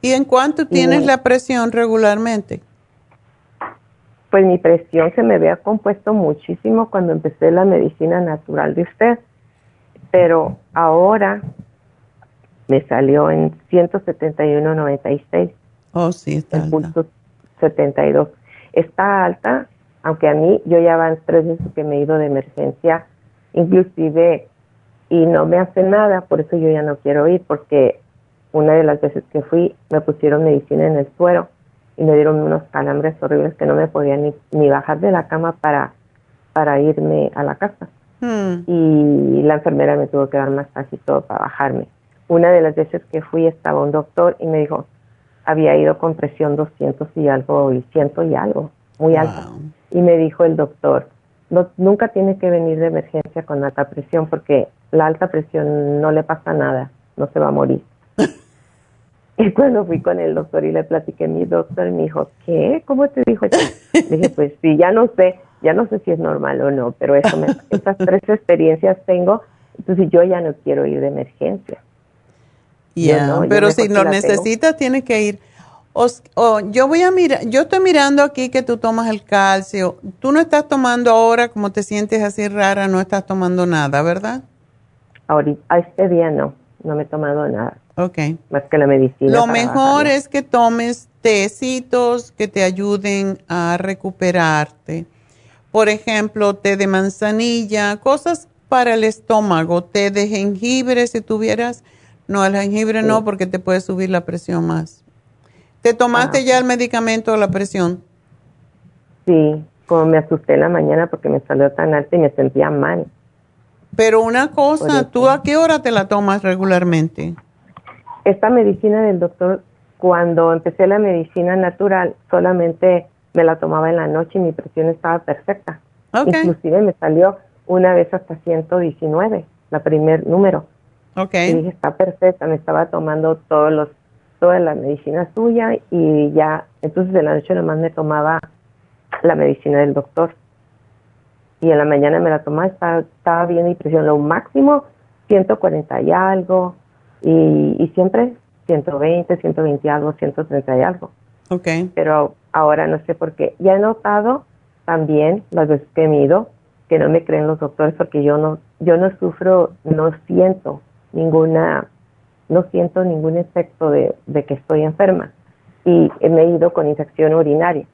¿Y en cuánto tienes la presión regularmente? Pues mi presión se me había compuesto muchísimo cuando empecé la medicina natural de usted. Pero ahora me salió en 171.96. Oh, sí, está el pulso 72. Está alta, aunque a mí yo ya van tres veces que me he ido de emergencia, inclusive, y no me hace nada, por eso yo ya no quiero ir, porque una de las veces que fui me pusieron medicina en el suero y me dieron unos calambres horribles que no me podía ni, ni bajar de la cama para, para irme a la casa. Hmm. Y la enfermera me tuvo que dar masaje y todo para bajarme. Una de las veces que fui estaba un doctor y me dijo, había ido con presión 200 y algo y ciento y algo, muy alta. Y me dijo el doctor, no, nunca tiene que venir de emergencia con alta presión porque la alta presión no le pasa nada, no se va a morir. *laughs* y cuando fui con el doctor y le platiqué, mi doctor me dijo, ¿qué? ¿Cómo te dijo? dije, pues sí, ya no sé, ya no sé si es normal o no, pero eso me, *laughs* esas tres experiencias tengo, entonces yo ya no quiero ir de emergencia pero si lo necesitas, tienes que ir. yo voy a mirar, yo estoy mirando aquí que tú tomas el calcio. Tú no estás tomando ahora, como te sientes así rara, no estás tomando nada, ¿verdad? Ahorita, a este día no, no me he tomado nada. Ok. Más que la medicina. Lo mejor es que tomes tecitos que te ayuden a recuperarte. Por ejemplo, té de manzanilla, cosas para el estómago, té de jengibre si tuvieras no, el jengibre no, porque te puede subir la presión más. ¿Te tomaste ah, ya el medicamento de la presión? Sí, como me asusté en la mañana porque me salió tan alta y me sentía mal. Pero una cosa, ¿tú a qué hora te la tomas regularmente? Esta medicina del doctor, cuando empecé la medicina natural, solamente me la tomaba en la noche y mi presión estaba perfecta. Inclusive me salió una vez hasta 119, la primer número. Okay. Y dije, está perfecta, me estaba tomando todos los, toda la medicina suya y ya, entonces de la noche nomás me tomaba la medicina del doctor. Y en la mañana me la tomaba, estaba, estaba bien y presión, lo máximo 140 y algo, y, y siempre 120, 120 y algo, 130 y algo. Ok. Pero ahora no sé por qué. Ya he notado también las veces que he ido que no me creen los doctores porque yo no, yo no sufro, no siento ninguna, no siento ningún efecto de, que estoy enferma. Y me he ido con infección urinaria.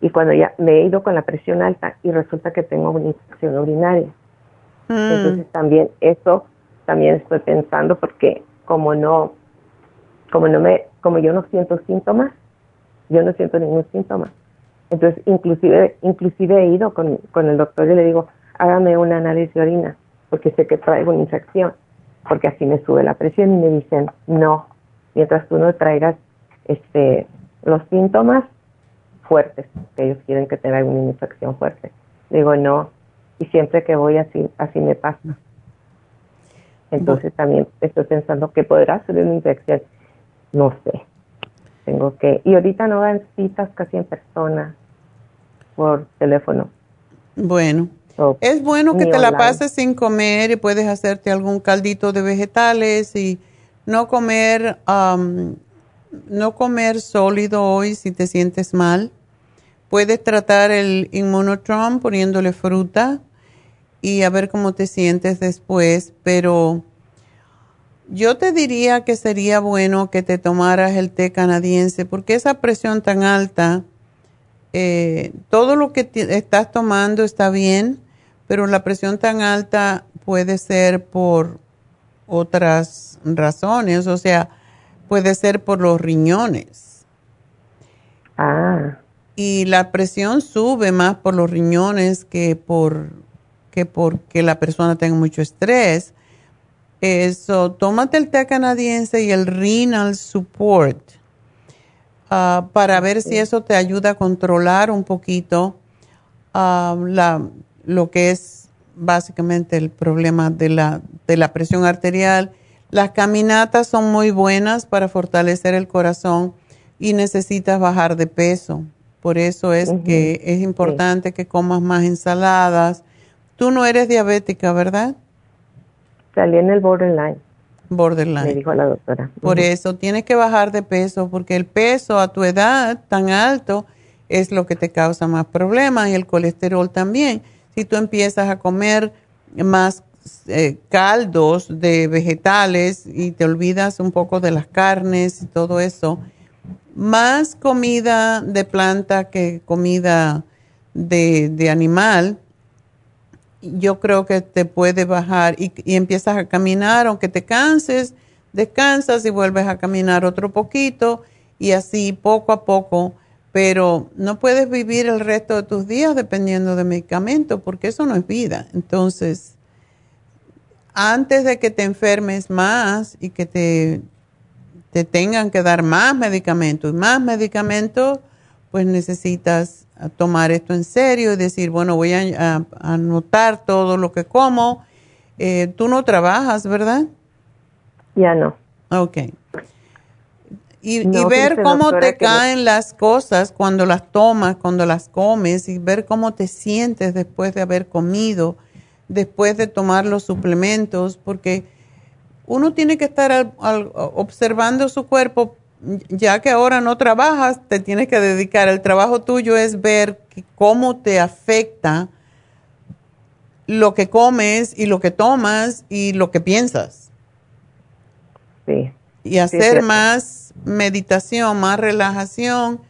Y cuando ya me he ido con la presión alta y resulta que tengo una infección urinaria. Mm. Entonces también eso, también estoy pensando porque como no, como no me, como yo no siento síntomas, yo no siento ningún síntoma. Entonces, inclusive, inclusive he ido con, con el doctor y le digo, hágame un análisis de orina, porque sé que traigo una infección porque así me sube la presión y me dicen, no, mientras tú no traigas este los síntomas fuertes, que ellos quieren que tenga una infección fuerte. Digo, no, y siempre que voy así, así me pasa. Entonces también estoy pensando que podrá ser una infección. No sé. Tengo que, y ahorita no dan citas casi en persona por teléfono. Bueno, es bueno que te la pases sin comer y puedes hacerte algún caldito de vegetales y no comer, no comer sólido hoy si te sientes mal. Puedes tratar el inmunotron poniéndole fruta y a ver cómo te sientes después, pero yo te diría que sería bueno que te tomaras el té canadiense porque esa presión tan alta, eh, todo lo que estás tomando está bien, pero la presión tan alta puede ser por otras razones, o sea, puede ser por los riñones. Ah y la presión sube más por los riñones que por que porque la persona tenga mucho estrés. Eso, tómate el té canadiense y el renal support ah, para ver si eso te ayuda a controlar un poquito ah, la, lo que es básicamente el problema de la, de la presión arterial. Las caminatas son muy buenas para fortalecer el corazón y necesitas bajar de peso. Por eso es que es importante que comas más ensaladas. Tú no eres diabética, ¿verdad? Salí en el borderline. Borderline. Me dijo la doctora. Por eso tienes que bajar de peso, porque el peso a tu edad tan alto es lo que te causa más problemas y el colesterol también. Si tú empiezas a comer más eh, caldos de vegetales y te olvidas un poco de las carnes y todo eso, más comida de planta que comida de, animal, yo creo que te puede bajar y, empiezas a caminar, aunque te canses, descansas y vuelves a caminar otro poquito y así poco a poco, pero no puedes vivir el resto de tus días dependiendo de medicamento porque eso no es vida. Entonces, antes de que te enfermes más y que te te tengan que dar más medicamentos y más medicamentos, pues necesitas tomar esto en serio y decir, bueno, voy a, anotar todo lo que como. Eh, tú no trabajas, ¿verdad? Ya no. Ok. Y, ver cómo te caen las cosas cuando las tomas, cuando las comes y ver cómo te sientes después de haber comido, después de tomar los suplementos, porque uno tiene que estar observando su cuerpo, ya que ahora no trabajas, te tienes que dedicar. El trabajo tuyo es ver cómo te afecta lo que comes y lo que tomas y lo que piensas. Sí. Y hacer más meditación, más relajación,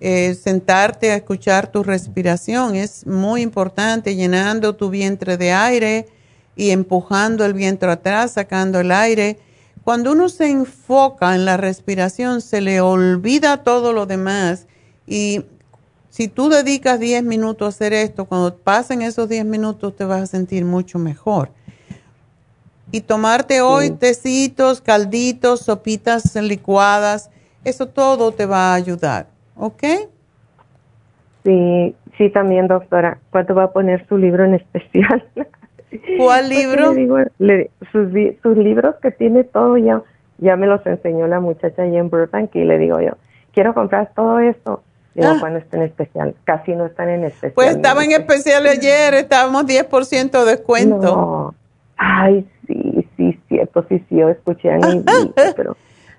eh, sentarte a escuchar tu respiración es muy importante, llenando tu vientre de aire y empujando el vientre atrás, sacando el aire. Cuando uno se enfoca en la respiración, se le olvida todo lo demás. Y si tú dedicas 10 minutos a hacer esto, cuando pasen esos 10 minutos te vas a sentir mucho mejor. Y tomarte hoy tecitos, calditos, sopitas licuadas, eso todo te va a ayudar. ¿Ok? Sí, sí, también, doctora. ¿Cuánto va a poner su libro en especial? *laughs* ¿Cuál libro? sus, libros que tiene todo ya, ya me los enseñó la muchacha ahí en Burbank y le digo yo, quiero comprar todo esto. Digo, ah. cuando está en especial, casi no están en especial. Pues estaba en especial ayer, estábamos 10% de descuento. No. Ay, sí, sí, cierto, sí, sí, yo escuché a *laughs* Neidita, pero...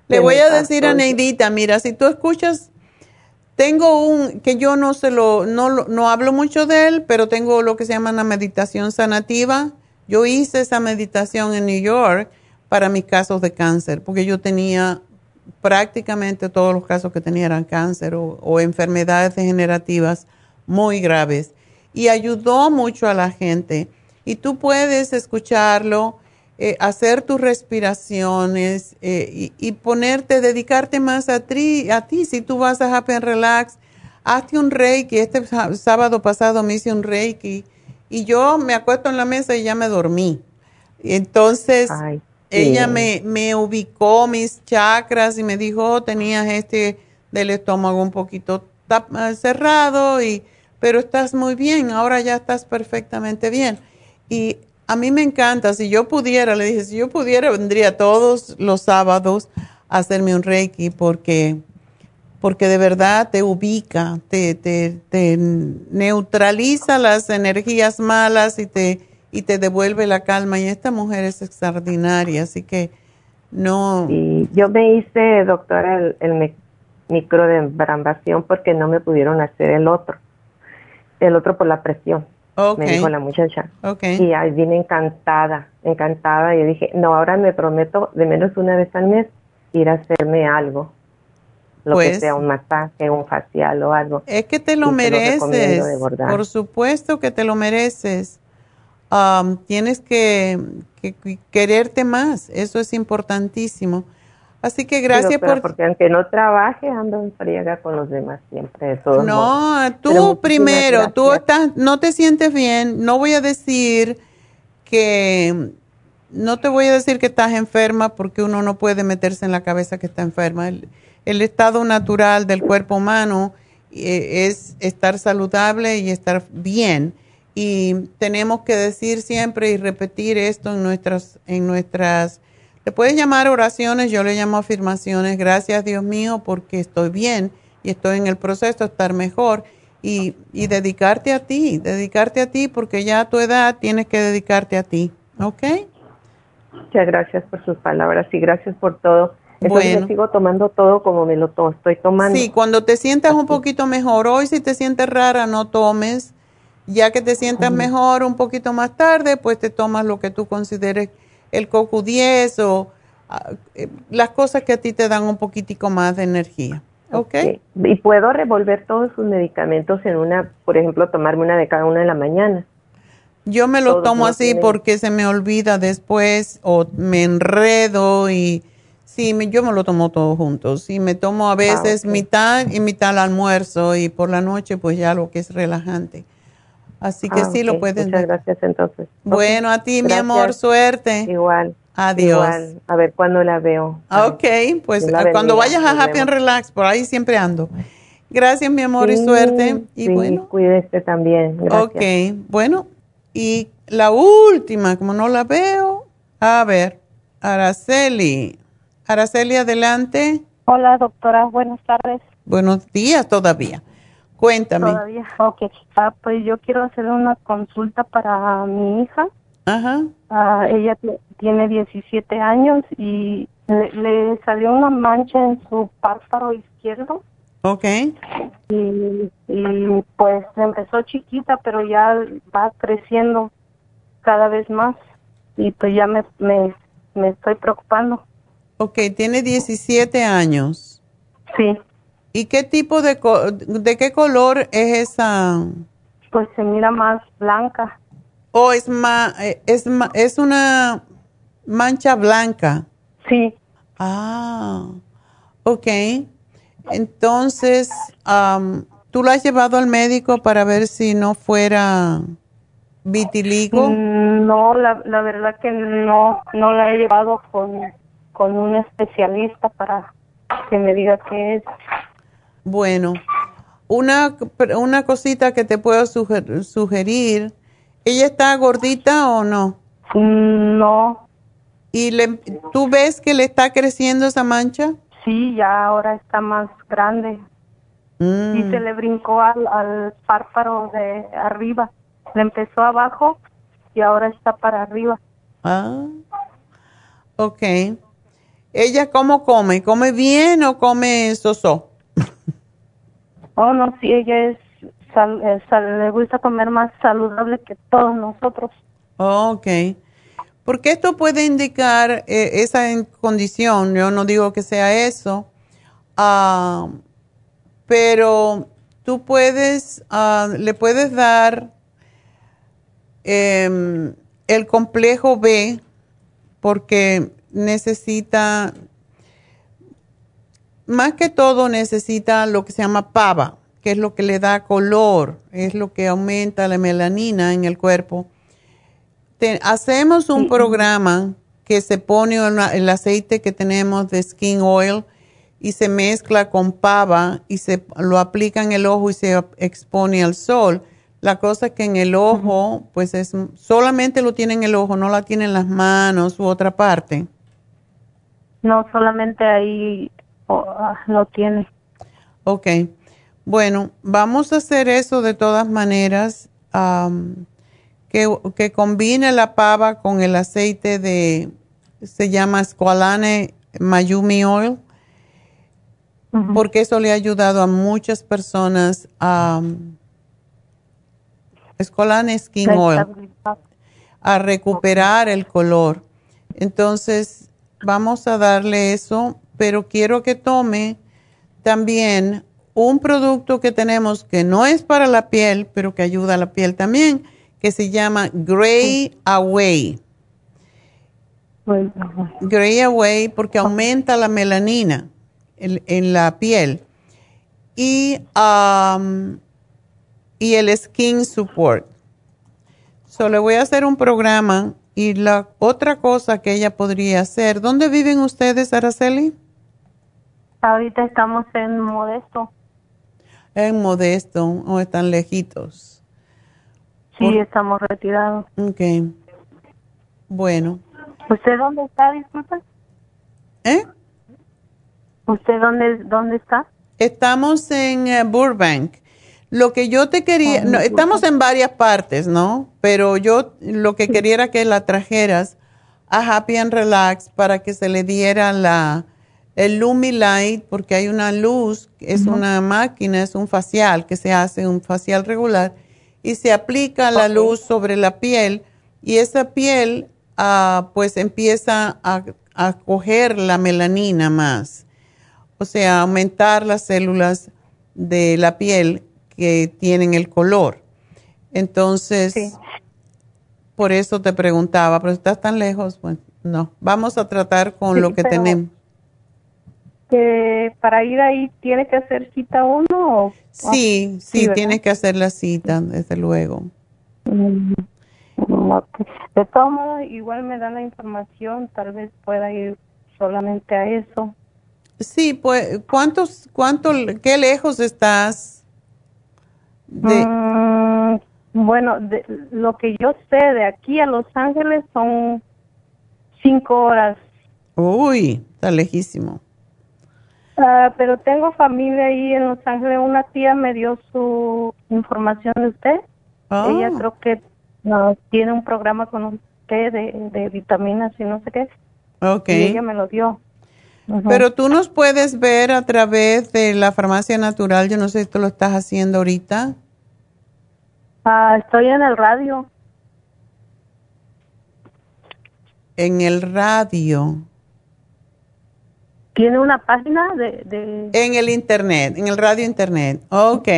Le voy a decir a Neidita, mira, si tú escuchas tengo un que yo no se lo no, no hablo mucho de él, pero tengo lo que se llama una meditación sanativa. Yo hice esa meditación en New York para mis casos de cáncer, porque yo tenía prácticamente todos los casos que tenía eran cáncer o, o enfermedades degenerativas muy graves. Y ayudó mucho a la gente. Y tú puedes escucharlo eh, hacer tus respiraciones eh, y, ponerte, dedicarte más a ti, a ti. Si tú vas a Happy and Relax, hazte un reiki. Este sábado pasado me hice un reiki y yo me acuesto en la mesa y ya me dormí. Entonces, ella me, me ubicó mis chakras y me dijo, oh, tenías este del estómago un poquito eh, cerrado, y, pero estás muy bien, ahora ya estás perfectamente bien. Y a mí me encanta, si yo pudiera, le dije, si yo pudiera, vendría todos los sábados a hacerme un reiki porque, porque de verdad te ubica, te, te, te neutraliza las energías malas y te, y te devuelve la calma. Y esta mujer es extraordinaria, así que no. Y yo me hice, doctora, el, el micro de porque no me pudieron hacer el otro. El otro por la presión. Me dijo la muchacha. Y ahí vine encantada, encantada. Y dije, no, ahora me prometo de menos una vez al mes ir a hacerme algo. Lo que pues sea un masaje, un facial o algo. Es que te lo mereces. por supuesto que te lo mereces. Um, tienes que, quererte más, eso es importantísimo. Así que gracias por... Porque aunque no trabaje, ando en friega con los demás siempre. no, tú primero, tú estás, no te sientes bien, no voy a decir que... No te voy a decir que estás enferma porque uno no puede meterse en la cabeza que está enferma. El, el estado natural del cuerpo humano eh, es estar saludable y estar bien y tenemos que decir siempre y repetir esto en nuestras, en nuestras, le puedes llamar oraciones, yo le llamo afirmaciones, gracias Dios mío porque estoy bien y estoy en el proceso de estar mejor y, y dedicarte a ti, dedicarte a ti porque ya a tu edad tienes que dedicarte a ti, ¿ok? Muchas gracias por sus palabras y gracias por todo. Entonces bueno. sigo tomando todo como me lo estoy tomando. Sí, cuando te sientas un poquito mejor, hoy si te sientes rara, no tomes ya que te sientas mejor un poquito más tarde, pues te tomas lo que tú consideres el coco 10 o ah, eh, las cosas que a ti te dan un poquitico más de energía. ¿Ok? Y puedo revolver todos sus medicamentos en una, por ejemplo, tomarme una de cada una en la mañana. Yo me lo tomo así porque se me olvida después o me enredo y sí, yo me lo tomo todo junto. Sí, me tomo a veces ah, mitad y mitad al almuerzo y por la noche pues ya lo que es relajante. Así que ah, sí lo pueden. Muchas gracias entonces. Bueno, a ti, mi amor, suerte. Igual. Adiós. Igual. A ver cuándo la veo. Ok, pues cuando vayas a Happy and Relax, por ahí siempre ando. Gracias, mi amor, y suerte. Y sí, bueno. Cuídese también. Gracias. Ok, bueno. Y la última, como no la veo. A ver, Araceli. Araceli, adelante. Hola, doctora. Buenas tardes. Buenos días todavía. Cuéntame. Todavía, ok. Ah, pues yo quiero hacer una consulta para mi hija. Ajá. Ah, ella tiene 17 años y le, salió una mancha en su párpado izquierdo. Ok. Y, pues empezó chiquita, pero ya va creciendo cada vez más. Y pues ya me, me, me estoy preocupando. Ok, tiene 17 años. Sí. ¿Y qué tipo de, de qué color es esa? Pues se mira más blanca. ¿O es, ma, eh, es, es una mancha blanca? Sí. Ah, ok. Entonces, ¿tú lo has llevado al médico para ver si no fuera vitiligo? Mm, no, la, la verdad que no, no la he llevado con, con un especialista para que me diga qué es. Bueno, una, una cosita que te puedo sugerir, ¿ella está gordita o no? Mm, no. ¿Y le, tú ves que le está creciendo esa mancha? Sí, ya ahora está más grande. Mm. Y se le brincó al, al párpado de arriba. Le empezó abajo y ahora está para arriba. Ah, ok. ¿Ella cómo come? ¿Come bien o come soso? Oh, no, sí, ella es, le gusta comer más saludable que todos nosotros. ok. Porque esto puede indicar eh, esa condición, yo no digo que sea eso, ah, pero tú puedes, ah, le puedes dar em, el complejo B porque necesita más que todo necesita lo que se llama pava, que es lo que le da color, es lo que aumenta la melanina en el cuerpo. hacemos un programa que se pone el aceite que tenemos de skin oil, y se mezcla con pava y se lo aplica en el ojo y se expone al sol. La cosa es que en el ojo, pues es solamente lo tiene en el ojo, no la tiene en las manos u otra parte. No, solamente ahí ah, lo tiene. Ok. Bueno, vamos a hacer eso de todas maneras, que, que combine la pava con el aceite de, se llama Squalane Mayumi Oil porque eso le ha ayudado a muchas personas a Escolan Skin Oil a recuperar el color. Entonces, vamos a darle eso, pero quiero que tome también un producto que tenemos que no es para la piel, pero que ayuda a la piel también, que se llama Gray Away. Gray Away porque aumenta la melanina en, la piel. Y, um, y el Skin Support. So, le voy a hacer un programa y la otra cosa que ella podría hacer. ¿Dónde viven ustedes, Araceli? Ahorita estamos en Modesto. En Modesto, o están lejitos. Sí, estamos retirados. Ok. Bueno. ¿Usted dónde está, disculpa? ¿Eh? ¿Usted dónde, dónde está? Estamos en eh, Burbank. Lo que yo te quería, no, estamos en varias partes, ¿no? Pero yo lo que quería era que la trajeras a Happy and Relax para que se le diera la, el Lumi Light, porque hay una luz, es una máquina, es un facial que se hace, un facial regular, y se aplica la luz sobre la piel y esa piel ah, pues empieza a, a coger la melanina más o sea, aumentar las células de la piel que tienen el color. Entonces, por eso te preguntaba, pero estás tan lejos, bueno, no, vamos a tratar con lo que tenemos. Que para ir ahí tiene que hacer cita uno o sí, sí, tienes que hacer la cita, desde luego. Mm, de todos modos, igual me dan la información, tal vez pueda ir solamente a eso. Sí, pues, ¿cuántos, cuánto, qué lejos estás? De... Mm, bueno, de, lo que yo sé de aquí a Los Ángeles son cinco horas. Uy, está lejísimo. Ah, pero tengo familia ahí en Los Ángeles. Una tía me dio su información de usted. Ella ah. creo que no, tiene un programa con usted de, de vitaminas y no sé qué. Ok. Y ella me lo dio. Pero tú nos puedes ver a través de la farmacia natural. Yo no sé si tú lo estás haciendo ahorita. Ah, estoy en el radio. En el radio. ¿Tiene una página de, En el internet, en el radio internet. Ok.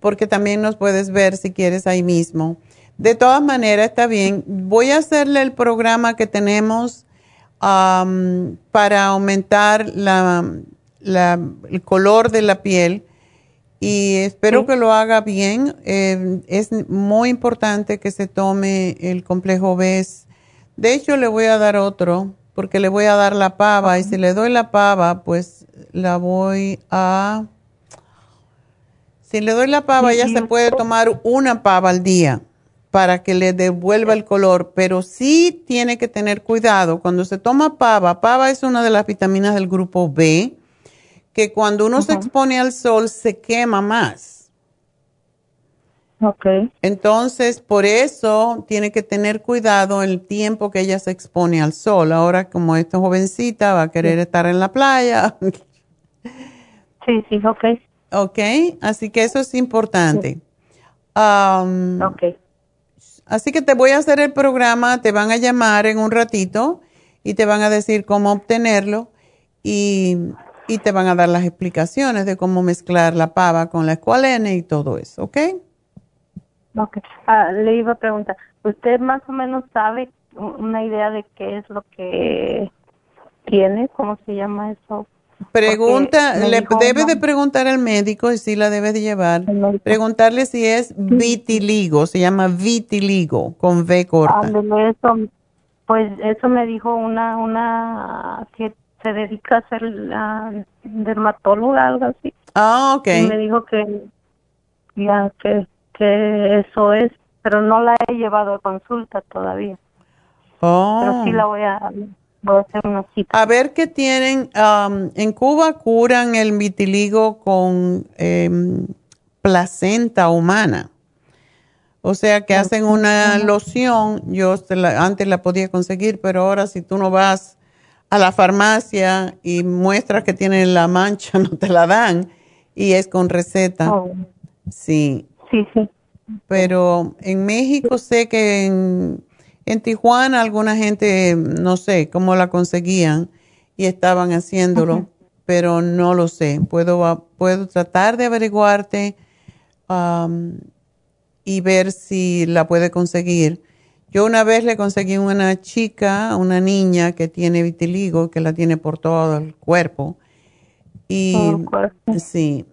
Porque también nos puedes ver si quieres ahí mismo. De todas maneras, está bien. Voy a hacerle el programa que tenemos para aumentar la, el color de la piel y espero que lo haga bien. Eh, es muy importante que se tome el complejo B. De hecho, le voy a dar otro porque le voy a dar la pava y si le doy la pava, pues la voy a... Si le doy la pava, ya se puede tomar una pava al día para que le devuelva el color, pero sí tiene que tener cuidado cuando se toma pava. Pava es una de las vitaminas del grupo B, que cuando uno se expone al sol se quema más. Ok. Entonces, por eso tiene que tener cuidado el tiempo que ella se expone al sol. Ahora, como esta jovencita va a querer estar en la playa. *laughs* Sí, sí, ok. Ok, así que eso es importante. Um, ok. Así que te voy a hacer el programa, te van a llamar en un ratito y te van a decir cómo obtenerlo y, te van a dar las explicaciones de cómo mezclar la pava con la escualene y todo eso, ¿ok? Ok. Ah, le iba a preguntar, ¿usted más o menos sabe una idea de qué es lo que tiene? ¿Cómo se llama eso? Pregunta, le debe de preguntar al médico y si la debe de llevar. Preguntarle si es vitiligo, se llama vitiligo con V corta. eso, pues eso me dijo una una que se dedica a ser la dermatóloga, algo así. Ah, ok. Y me dijo que ya que, que eso es, pero no la he llevado a consulta todavía. Oh. Pero sí la voy a, voy a hacer una cita. A ver qué tienen. um, en Cuba curan el vitiligo con em, placenta humana. O sea que hacen una loción. Yo la- antes la podía conseguir, pero ahora si tú no vas a la farmacia y muestras que tiene la mancha, *laughs* no te la dan. Y es con receta. Oh. Sí. Sí, sí. Pero en México sé que en, en Tijuana alguna gente, no sé cómo la conseguían y estaban haciéndolo, pero no lo sé. Puedo, puedo tratar de averiguarte y ver si la puede conseguir. Yo una vez le conseguí una chica, una niña que tiene vitiligo, que la tiene por todo el cuerpo. Y sí,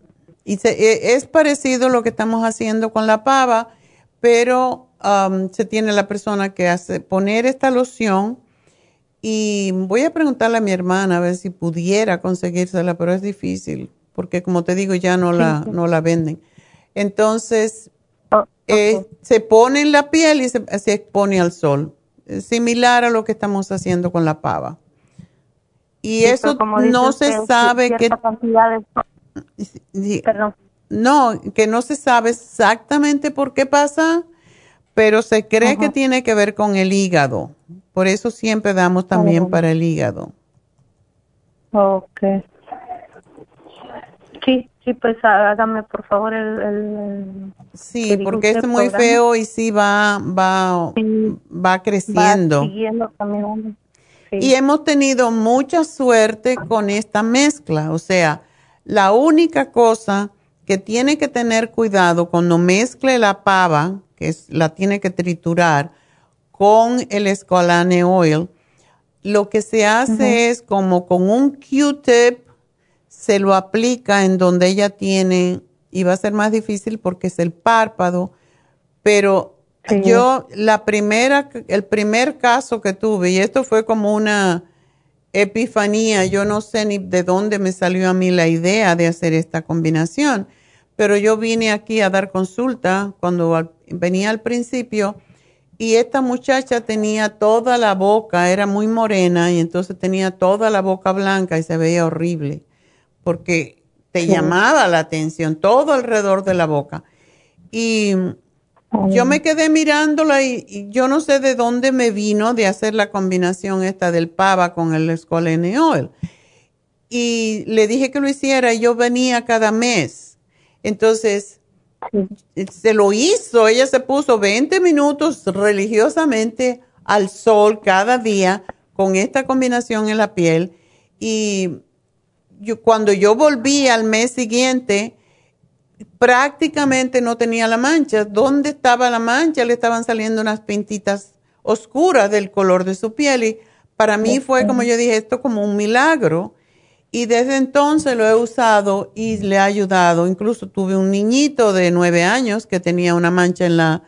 y se- e- es parecido a lo que estamos haciendo con la pava, pero am, se tiene la persona que hace poner esta loción y voy a preguntarle a mi hermana a ver si pudiera conseguírsela, pero es difícil porque como te digo ya no la no la venden. Entonces eh, se pone en la piel y se, se expone al sol, similar a lo que estamos haciendo con la pava. Y Sí, eso como no se usted, sabe qué cantidad de- Sí. No, que no se sabe exactamente por qué pasa, pero se cree que tiene que ver con el hígado. Por eso siempre damos también Oh. para el hígado. Ok. Sí, sí, pues hágame por favor el... el Sí, porque es muy programa. feo y sí va, va, va creciendo. Va siguiendo caminando. Sí. Y hemos tenido mucha suerte con esta mezcla. O sea, la única cosa que tiene que tener cuidado cuando mezcle la pava, que es, la tiene que triturar, con el escolane oil, lo que se hace es como con un Q-tip se lo aplica en donde ella tiene, y va a ser más difícil porque es el párpado, pero yo la primera, el primer caso que tuve, y esto fue como una epifanía, yo no sé ni de dónde me salió a mí la idea de hacer esta combinación, pero yo vine aquí a dar consulta cuando al- venía al principio y esta muchacha tenía toda la boca, era muy morena y entonces tenía toda la boca blanca y se veía horrible porque te Sí. llamaba la atención todo alrededor de la boca. Y yo me quedé mirándola y, y yo no sé de dónde me vino de hacer la combinación esta del pava con el escolene oil. Y le dije que lo hiciera y yo venía cada mes. Entonces, se lo hizo. Ella se puso 20 minutos religiosamente al sol cada día con esta combinación en la piel. Y yo, cuando yo volví al mes siguiente, prácticamente no tenía la mancha. ¿Dónde estaba la mancha? Le estaban saliendo unas pintitas oscuras del color de su piel. Y para mí fue como yo dije, esto como un milagro. Y desde entonces lo he usado y le ha ayudado. Incluso tuve un niñito de nueve años que tenía una mancha en la,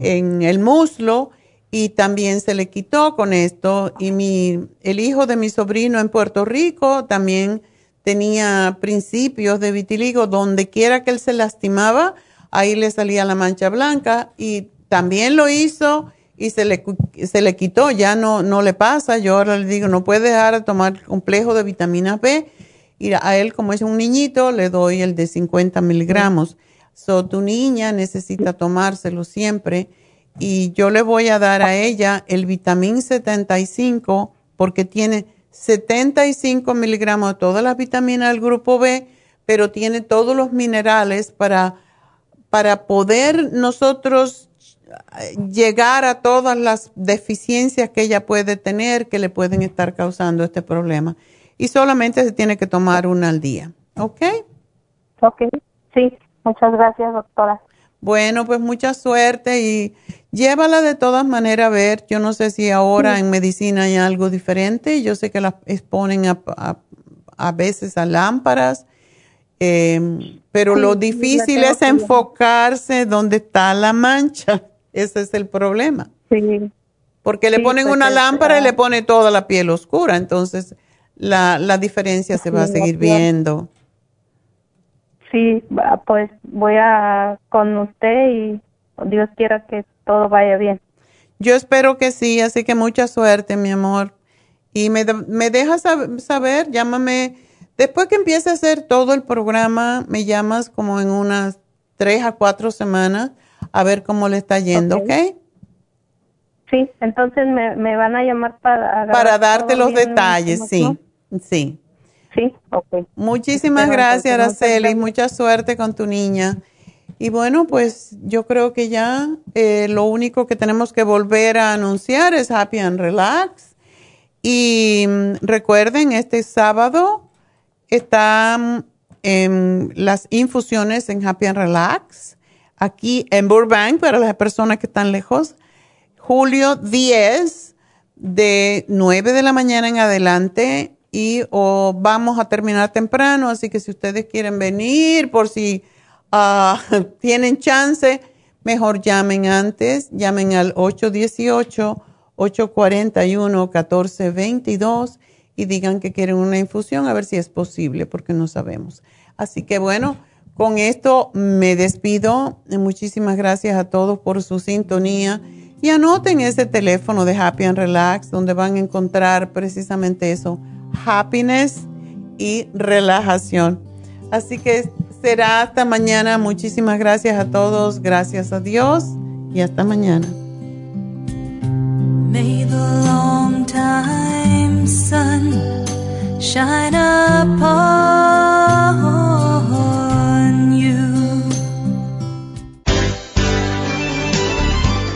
en el muslo y también se le quitó con esto. Y mi, el hijo de mi sobrino en Puerto Rico también tenía principios de vitiligo. Donde quiera que él se lastimaba, ahí le salía la mancha blanca y también lo hizo y se le, se le quitó, ya no, no le pasa. Yo ahora le digo, no puede dejar de tomar complejo de vitamina B. Y a él, como es un niñito, le doy el de 50 miligramos. So, tu niña necesita tomárselo siempre. Y yo le voy a dar a ella el vitamín 75 porque tiene 75 miligramos de todas las vitaminas del grupo B, pero tiene todos los minerales para, para poder nosotros eh, llegar a todas las deficiencias que ella puede tener que le pueden estar causando este problema. Y solamente se tiene que tomar una al día. ¿Ok? Ok, sí, muchas gracias, doctora. Bueno, pues mucha suerte y llévala de todas maneras a ver. Yo no sé si ahora en medicina hay algo diferente. Yo sé que las exponen a, a- a veces a lámparas, eh, pero Sí, lo difícil es enfocarse donde está la mancha. *laughs* Ese es el problema. Sí. Porque le Sí, ponen pues una lámpara y le pone toda la piel oscura. Entonces, la, la diferencia se va a seguir viendo. Sí, pues voy a con usted y Dios quiera que todo vaya bien. Yo espero que sí, así que mucha suerte, mi amor. Y me, me dejas saber, llámame. Después que empiece a hacer todo el programa, me llamas como en unas tres a cuatro semanas a ver cómo le está yendo, ¿ok? Sí, entonces me, me van a llamar para... Para darte los detalles, sí, sí. Sí, ok. Muchísimas gracias, Araceli. Mucha suerte con tu niña. Y bueno, pues yo creo que ya eh, lo único que tenemos que volver a anunciar es Happy and Relax. Y mm, recuerden, este sábado están em, las infusiones en Happy and Relax, aquí en Burbank, para las personas que están lejos. Julio 10, de 9 de la mañana en adelante, y o vamos a terminar temprano, así que si ustedes quieren venir, por si Ah, *laughs* tienen chance, mejor llamen antes, llamen al 818-841-1422 y digan que quieren una infusión, a ver si es posible, porque no sabemos. Así que bueno, con esto me despido. Muchísimas gracias a todos por su sintonía. Y anoten ese teléfono de Happy and Relax, donde van a encontrar precisamente eso, happiness y relajación. Así que será hasta mañana. Muchísimas gracias a todos. Gracias a Dios y hasta mañana. May the long time sun shine upon